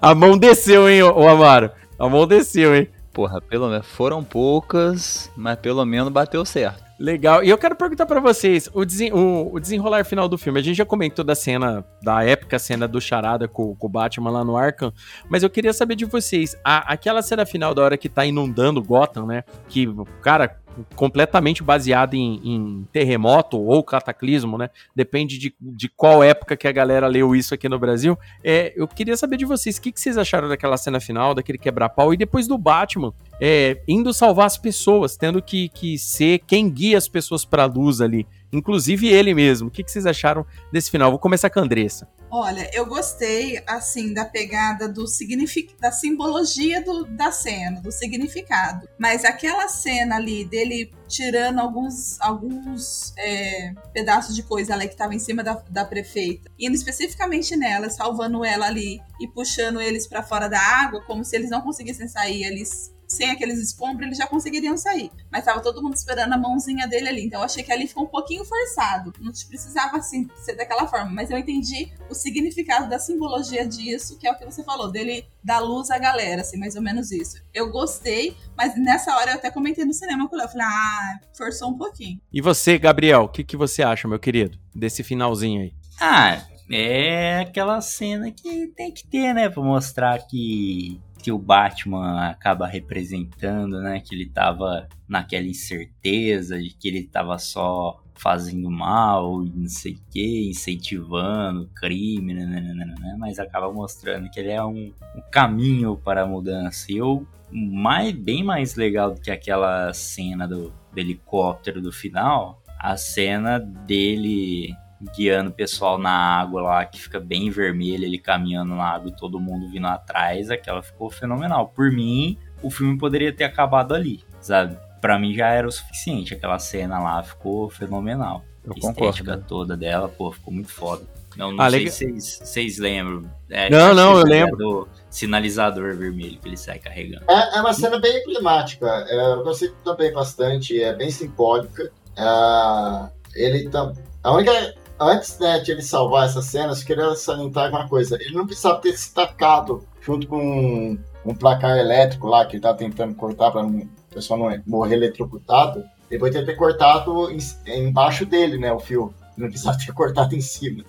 A mão desceu, hein, o Amaro? A mão desceu, hein? Porra, pelo menos foram poucas, mas pelo menos bateu certo. Legal. E eu quero perguntar para vocês, o, desen o, o, desenrolar final do filme. A gente já comentou da cena, da épica cena do Charada com, com o Batman lá no Arkham, mas eu queria saber de vocês, a, aquela cena final da hora que tá inundando Gotham, né? Que, cara, completamente baseado em, em, terremoto ou cataclismo, né? Depende de, de qual época que a galera leu isso aqui no Brasil. É, eu queria saber de vocês, o que, que vocês acharam daquela cena final, daquele quebra-pau, e depois do Batman é, indo salvar as pessoas, tendo que, que ser quem guia as pessoas para a luz ali. Inclusive ele mesmo. O que, que vocês acharam desse final? Vou começar com a Andressa. Olha, eu gostei, assim, da pegada do significado, da simbologia do, da cena, do significado. Mas aquela cena ali dele tirando alguns, alguns é, pedaços de coisa ali que estava em cima da, da prefeita, indo especificamente nela, salvando ela ali e puxando eles para fora da água, como se eles não conseguissem sair, eles sem aqueles escombros, eles já conseguiriam sair. Mas tava todo mundo esperando a mãozinha dele ali. Então eu achei que ali ficou um pouquinho forçado. Não precisava assim ser daquela forma. Mas eu entendi o significado da simbologia disso, que é o que você falou, dele dar luz à galera, assim, mais ou menos isso. Eu gostei, mas nessa hora eu até comentei no cinema com o Léo. Falei, ah, forçou um pouquinho. E você, Gabriel, o que, que você acha, meu querido, desse finalzinho aí? Ah, é aquela cena que tem que ter, né? Pra mostrar que que o Batman acaba representando, né? Que ele tava naquela incerteza de que ele tava só fazendo mal, não sei o que, incentivando crime, né, né, né, né, mas acaba mostrando que ele é um, um caminho para a mudança. E eu, mais, bem mais legal do que aquela cena do, do helicóptero do final, a cena dele guiando o pessoal na água lá, que fica bem vermelho, ele caminhando na água e todo mundo vindo atrás, aquela ficou fenomenal. Por mim, o filme poderia ter acabado ali, sabe? Pra mim já era o suficiente, aquela cena lá ficou fenomenal. Eu a estética concordo. toda dela, pô, ficou muito foda. Não, não Ah, sei legal. se vocês lembram. É, Não, não, eu lembro. Do sinalizador vermelho que ele sai carregando. É, é uma cena bem emblemática. É, eu gostei também bastante. É bem simbólica. É, ele tam... A única. Antes né, de ele salvar essa cena, eu queria salientar uma coisa. Ele não precisava ter se tacado junto com um, um placar elétrico lá que ele tá tentando cortar para o pessoal não morrer eletrocutado. Depois de ter cortado em- embaixo dele, né, o fio. Não precisava ter cortado em cima.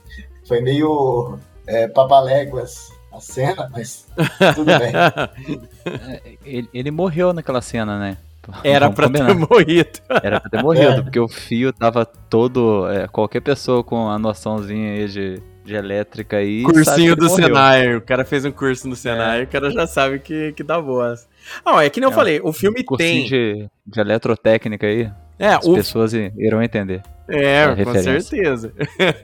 Foi meio é, papaléguas a cena, mas tudo bem. É, Ele, ele morreu naquela cena, né? Era pra ter morrido. Era pra ter morrido, É. porque o fio tava todo. é, qualquer pessoa com a noçãozinha aí de, de elétrica aí. Cursinho do morreu. Senai. O cara fez um curso no Senai, o cara já sabe que, que dá boas. Ah, é que nem eu É, falei, o filme Cursinho tem. de, de eletrotécnica aí. É, As o pessoas irão entender. É, a com certeza.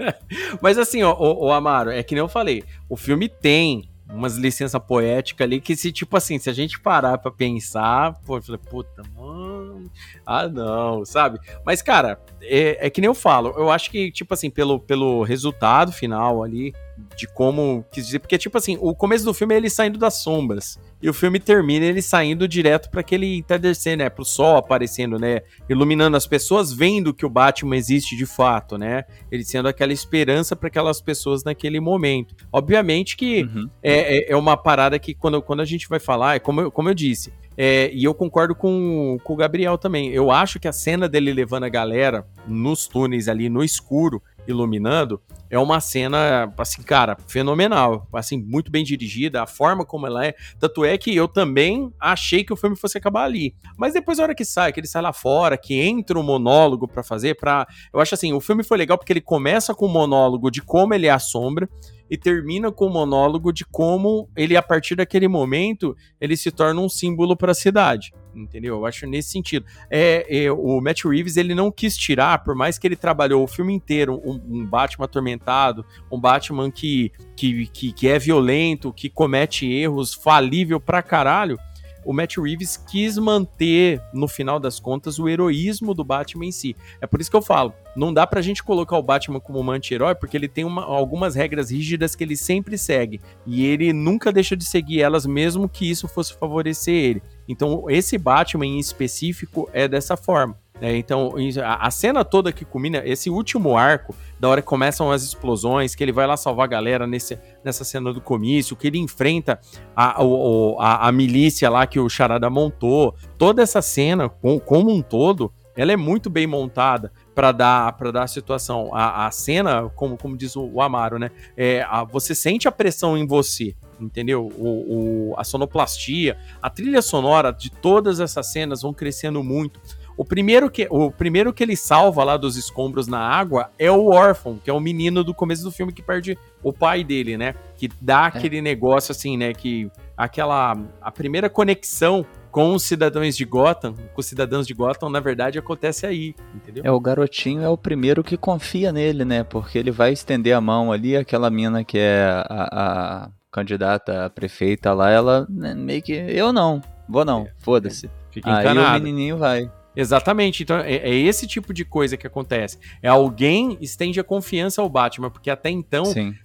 Mas assim, ó, o, Amaro, é que nem eu falei, o filme tem umas licenças poéticas ali que se, tipo assim, se a gente parar pra pensar, pô, eu falei, puta, mano, ah não, sabe? Mas, cara, é, é que nem eu falo, eu acho que, tipo assim, pelo, pelo resultado final ali, de como quis dizer, porque, tipo assim, o começo do filme é ele saindo das sombras, e o filme termina ele saindo direto para aquele entardecer, né, pro sol aparecendo, né, iluminando as pessoas, vendo que o Batman existe de fato, né, ele sendo aquela esperança para aquelas pessoas naquele momento. Obviamente que Uhum. é, é, é uma parada que quando, quando a gente vai falar, é como eu, como eu disse, é, e eu concordo com, com o Gabriel também. Eu acho que a cena dele levando a galera nos túneis ali no escuro, iluminando, é uma cena, assim, cara, fenomenal. Assim, muito bem dirigida, a forma como ela é. Tanto é que eu também achei que o filme fosse acabar ali. Mas depois, a hora que sai, que ele sai lá fora, que entra um monólogo pra fazer, pra. Eu acho assim, o filme foi legal porque ele começa com um monólogo de como ele é a sombra e termina com o monólogo de como ele, a partir daquele momento, ele se torna um símbolo para a cidade. Entendeu? Eu acho nesse sentido. É, é, o Matt Reeves ele não quis tirar, por mais que ele trabalhou o filme inteiro, um, um Batman atormentado, um Batman que, que, que, que é violento, que comete erros, falível pra caralho. O Matt Reeves quis manter, no final das contas, o heroísmo do Batman em si. É por isso que eu falo, não dá pra gente colocar o Batman como um anti-herói, porque ele tem uma, algumas regras rígidas que ele sempre segue. E ele nunca deixa de seguir elas, mesmo que isso fosse favorecer ele. Então, esse Batman em específico é dessa forma. É, então, a, cena toda que culmina, esse último arco, da hora que começam as explosões, que ele vai lá salvar a galera nesse, nessa cena do comício, que ele enfrenta a, a, a milícia lá que o Charada montou, toda essa cena, com, como um todo, ela é muito bem montada para dar para dar a situação. A, a cena, como, como diz o, o Amaro, né? É, a, você sente a pressão em você, entendeu? O, o, a sonoplastia, a trilha sonora de todas essas cenas vão crescendo muito. O primeiro que, o primeiro que ele salva lá dos escombros na água é o órfão, que é o menino do começo do filme que perde o pai dele, né? Que dá é. aquele negócio assim, né? Que aquela. A primeira conexão com os cidadãos de Gotham, com os cidadãos de Gotham, na verdade, acontece aí, entendeu? É, o garotinho é o primeiro que confia nele, né? Porque ele vai estender a mão ali, aquela mina que é a, a candidata a prefeita lá, ela né, meio que. Eu não, vou não, é, foda-se. Fica encanado. Aí o menininho vai. Exatamente. Então é, é, esse tipo de coisa que acontece. É alguém estende a confiança ao Batman, porque até então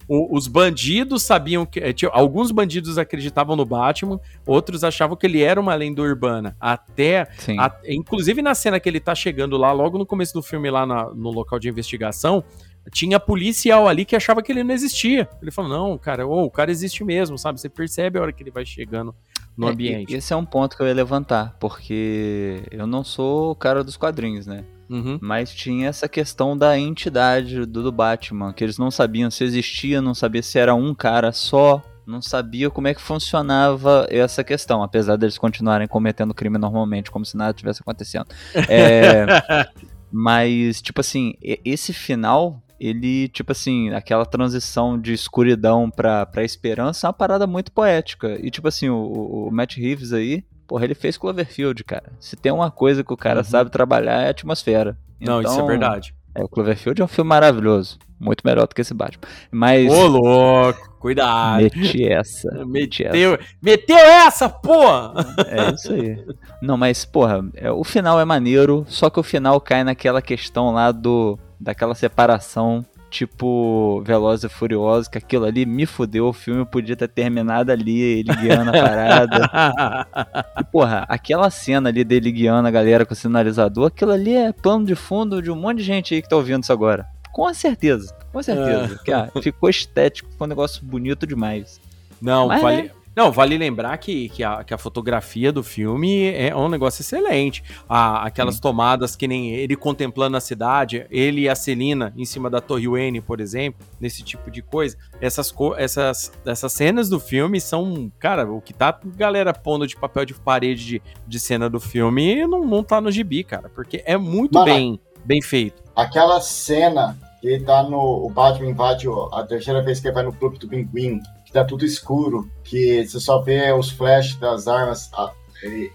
o, os bandidos sabiam que. É, alguns bandidos acreditavam no Batman, outros achavam que ele era uma lenda urbana. Até. A, inclusive na cena que ele tá chegando lá, logo no começo do filme, lá na, no local de investigação, tinha policial ali que achava que ele não existia. Ele falou: não, cara, oh, o cara existe mesmo, sabe? Você percebe a hora que ele vai chegando no é, ambiente. Esse é um ponto que eu ia levantar, porque eu não sou o cara dos quadrinhos, né? Uhum. Mas tinha essa questão da entidade do, do Batman, que eles não sabiam se existia, não sabia se era um cara só, não sabia como é que funcionava essa questão, apesar deles continuarem cometendo crime normalmente, como se nada tivesse acontecendo. É, mas, tipo assim, esse final ele, tipo assim, aquela transição de escuridão pra, pra esperança é uma parada muito poética. E, tipo assim, o, o Matt Reeves aí, porra, ele fez Cloverfield, cara. Se tem uma coisa que o cara uhum. sabe trabalhar é a atmosfera. Não, então, isso é então, verdade. É, o Cloverfield é um filme maravilhoso. Muito melhor do que esse Batman. Mas. Ô, louco! Cuidado! Meti essa. Meti meteu, essa. meteu essa, porra! É isso aí. Não, mas, porra, é, o final é maneiro, só que o final cai naquela questão lá do daquela separação tipo Veloz e Furioso, que aquilo ali me fudeu, o filme podia ter terminado ali, ele guiando a parada. e, porra, aquela cena ali dele guiando a galera com o sinalizador, aquilo ali é plano de fundo de um monte de gente aí que tá ouvindo isso agora. Com certeza, com certeza. É. Que, ah, ficou estético, ficou um negócio bonito demais. Não, Mas, vale, né? Não, vale lembrar que, que, a, que a fotografia do filme é um negócio excelente. A, aquelas Sim. tomadas que nem ele contemplando a cidade, ele e a Celina em cima da Torre Wayne, por exemplo, nesse tipo de coisa. Essas, essas, essas cenas do filme são, cara, o que tá galera pondo de papel de parede de, de cena do filme não, não tá no gibi, cara, porque é muito Mano, bem, bem feito. Aquela cena que ele tá no. O Batman invade a terceira vez que ele vai no clube do Pinguim que tá tudo escuro, que você só vê os flashes das armas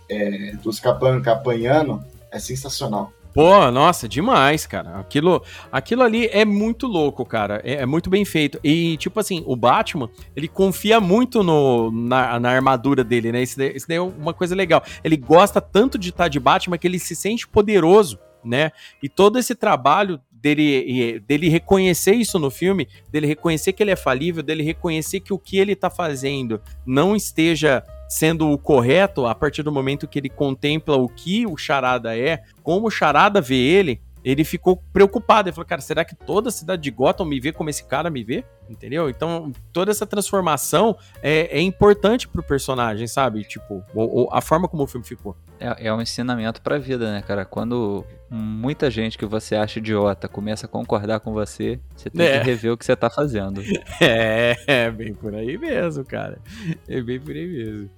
é, dos capangas apanhando, é sensacional. Pô, nossa, demais, cara. Aquilo, aquilo ali é muito louco, cara. É, é, muito bem feito. E, tipo assim, o Batman, ele confia muito no, na, na armadura dele, né? Isso daí, isso daí é uma coisa legal. Ele gosta tanto de estar de Batman que ele se sente poderoso, né? E todo esse trabalho dele, dele reconhecer isso no filme, dele reconhecer que ele é falível, dele reconhecer que o que ele tá fazendo não esteja sendo o correto a partir do momento que ele contempla o que o Charada é, como o Charada vê ele, ele ficou preocupado. Ele falou, cara, será que toda a cidade de Gotham me vê como esse cara me vê? Entendeu? Então, toda essa transformação é, é importante pro personagem, sabe? Tipo, a forma como o filme ficou. É, é um ensinamento pra vida, né, cara? Quando muita gente que você acha idiota começa a concordar com você, você tem é. que rever o que você tá fazendo. É, é bem por aí mesmo, cara. É bem por aí mesmo.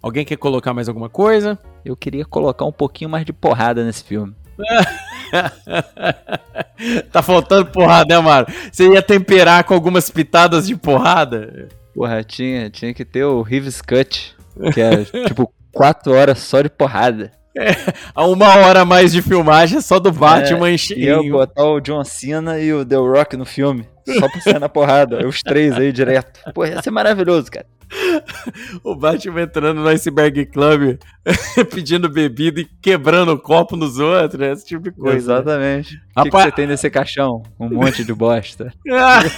Alguém quer colocar mais alguma coisa? Eu queria colocar um pouquinho mais de porrada nesse filme. tá faltando porrada, né, Maro? Você ia temperar com algumas pitadas de porrada? Porra, tinha, tinha que ter o Reeves Cut, que é tipo quatro horas só de porrada. É, a uma hora a mais de filmagem só do Batman é, e eu botar o John Cena e o The Rock no filme. Só pra sair na porrada. Os três aí direto. Pô, ia ser maravilhoso, cara. o Batman entrando no Iceberg Club, pedindo bebida e quebrando o copo nos outros, esse tipo de coisa. Né? Exatamente. Né? O que, que, você tem nesse caixão? Um monte de bosta.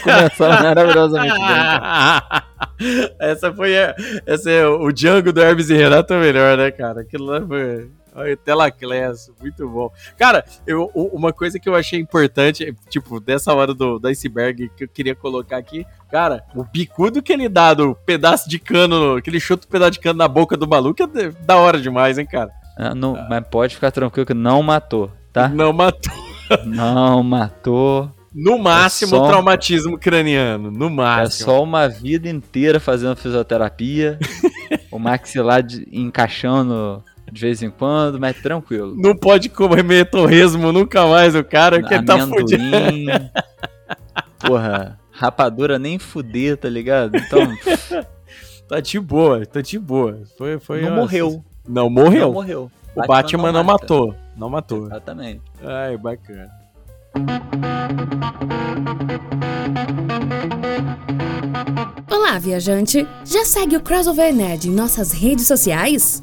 Começou maravilhosamente bem. Essa foi a, essa é o Django do Hermes e Renato melhor, né, cara? Aquilo lá foi Olha, Telaclass, muito bom. Cara, eu, uma coisa que eu achei importante, tipo, dessa hora do, do iceberg que eu queria colocar aqui, cara, o bicudo que ele dá do pedaço de cano, que ele chuta o pedaço de cano na boca do maluco é da hora demais, hein, cara? Ah, não, ah. Mas pode ficar tranquilo que não matou, tá? Não matou. Não matou. No máximo, é só... traumatismo craniano. No máximo. É só uma vida inteira fazendo fisioterapia. o maxilar de, encaixando de vez em quando, mas tranquilo. Não pode comer torresmo nunca mais, o cara que tá fudido. Porra, rapadura nem fuder, tá ligado? Então. tá de boa, tá de boa. Foi, foi não morreu. Não morreu. Não morreu. O Batman, Batman não, não matou. Não matou. Exatamente. Ai, bacana. Olá, viajante! Já segue o Crossover Nerd em nossas redes sociais?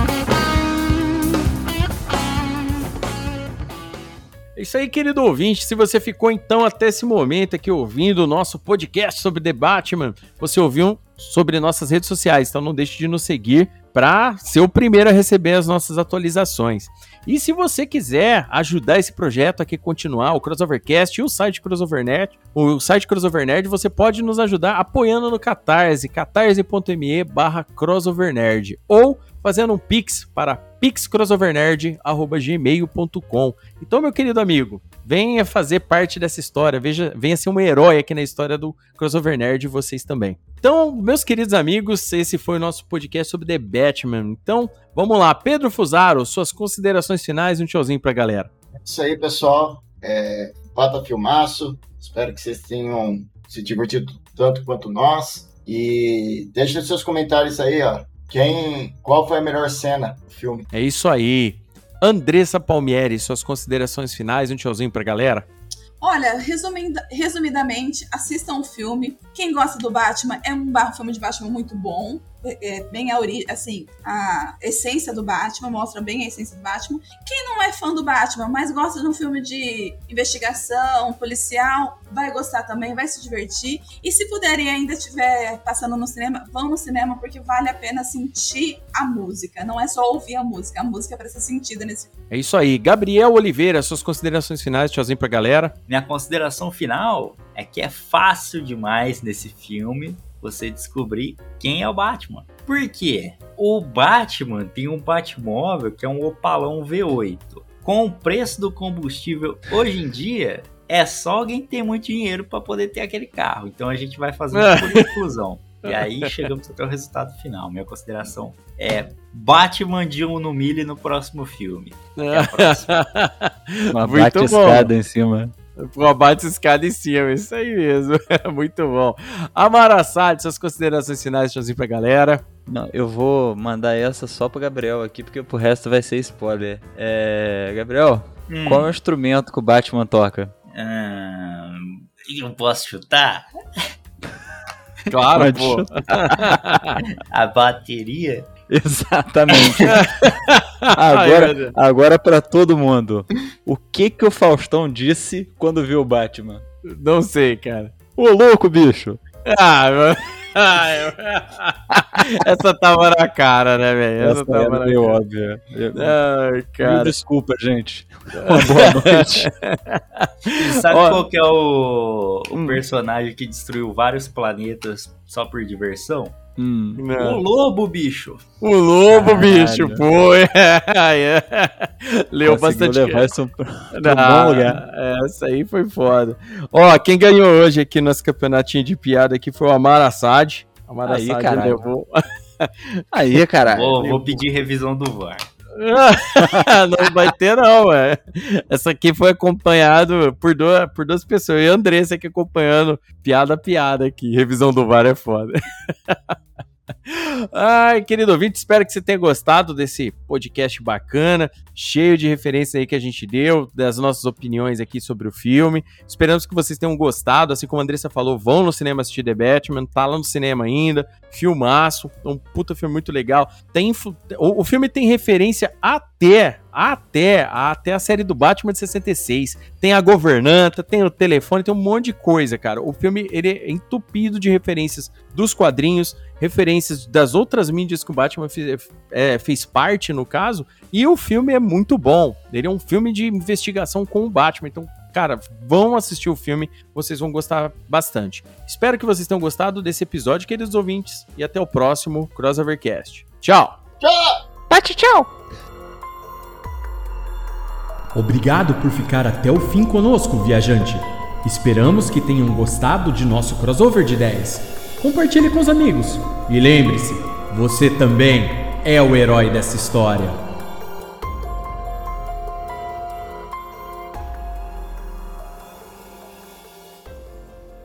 É isso aí, querido ouvinte. Se você ficou então até esse momento aqui ouvindo o nosso podcast sobre The Batman, você ouviu sobre nossas redes sociais, então não deixe de nos seguir para ser o primeiro a receber as nossas atualizações. E se você quiser ajudar esse projeto aqui a continuar, o Crossovercast e o site Crossovernet, o site Crossovernet, você pode nos ajudar apoiando no Catarse, catarse.me barra crossovernerd, ou fazendo um pix para pixcrossovernerd.gmail.com. Então, meu querido amigo, venha fazer parte dessa história, veja, venha ser um herói aqui na história do Crossover Nerd vocês também. Então, meus queridos amigos, esse foi o nosso podcast sobre The Batman. Então, vamos lá. Pedro Fusaro, suas considerações finais e um tchauzinho pra galera. É isso aí, pessoal. É, Pata Filmaço. Espero que vocês tenham se divertido tanto quanto nós. E deixe seus comentários aí, ó. Quem, qual foi a melhor cena do filme? É isso aí. Andressa Palmieri, suas considerações finais, um tchauzinho pra galera. Olha, resumida, resumidamente, assistam o filme. Quem gosta do Batman é um filme de Batman muito bom. É, é, bem a origem, assim, a essência do Batman, mostra bem a essência do Batman. Quem não é fã do Batman, mas gosta de um filme de investigação, policial, vai gostar também, vai se divertir. E se puderem ainda estiver passando no cinema, vão no cinema porque vale a pena sentir a música. Não é só ouvir a música, a música precisa ser sentida nesse filme. É isso aí. Gabriel Oliveira, suas considerações finais, tchauzinho pra galera. Minha consideração final é que é fácil demais nesse filme você descobrir quem é o Batman. Por quê? O Batman tem um Batmóvel que é um Opalão V8. Com o preço do combustível hoje em dia, é só alguém ter muito dinheiro para poder ter aquele carro. Então a gente vai fazer uma inclusão. E aí chegamos até o resultado final. Minha consideração é Batman de um no milho no próximo filme. É uma bate escada em cima. Pô, bate escada em cima, isso aí mesmo. Muito bom. Amara Sade, suas considerações finais, tchauzinho pra galera. Não, eu vou mandar essa só pro Gabriel aqui, porque pro resto vai ser spoiler. É. Gabriel, hum. qual é o instrumento que o Batman toca? Hum, eu posso chutar? Claro, pô. A bateria? Exatamente. agora, agora para todo mundo. O que que o Faustão disse quando viu o Batman? Não sei, cara. Ô louco, bicho. Ah, mano. Essa tava na cara, né, velho? Essa, Essa tava na meio óbvia. Ai, cara. desculpa, gente. Uma boa noite. E sabe Ó, qual que é o, o hum. personagem que destruiu vários planetas só por diversão? Hum, o lobo, bicho. O lobo, Caralho. bicho, foi. É, Leu Conseguiu bastante. levar isso pra, pra ah, bom lugar. Essa aí foi foda. Ó, quem ganhou hoje aqui no nosso campeonatinho de piada aqui foi o Amar Assad. Amar aí, Assad levou. aí, cara. Vou, vou pedir revisão do VAR. não vai ter, não, é. Essa aqui foi acompanhado por duas, por duas pessoas. E a Andressa aqui acompanhando piada a piada aqui. Revisão do VAR é foda. Ai, querido ouvinte, espero que você tenha gostado desse podcast bacana, cheio de referências aí que a gente deu, das nossas opiniões aqui sobre o filme. Esperamos que vocês tenham gostado, assim como a Andressa falou, vão no cinema assistir The Batman, tá lá no cinema ainda, filmaço, um puta filme muito legal. Tem, o, o filme tem referência até até, até a série do Batman de 66. Tem a governanta, tem o telefone, tem um monte de coisa, cara. O filme ele é entupido de referências dos quadrinhos, referências das outras mídias que o Batman fez, é, fez parte, no caso. E o filme é muito bom. Ele é um filme de investigação com o Batman. Então, cara, vão assistir o filme, vocês vão gostar bastante. Espero que vocês tenham gostado desse episódio, queridos ouvintes, e até o próximo Crossovercast. Tchau! Tchau! Bate tchau! Obrigado por ficar até o fim conosco, viajante. Esperamos que tenham gostado de nosso crossover de ideias. Compartilhe com os amigos. E lembre-se, você também é o herói dessa história.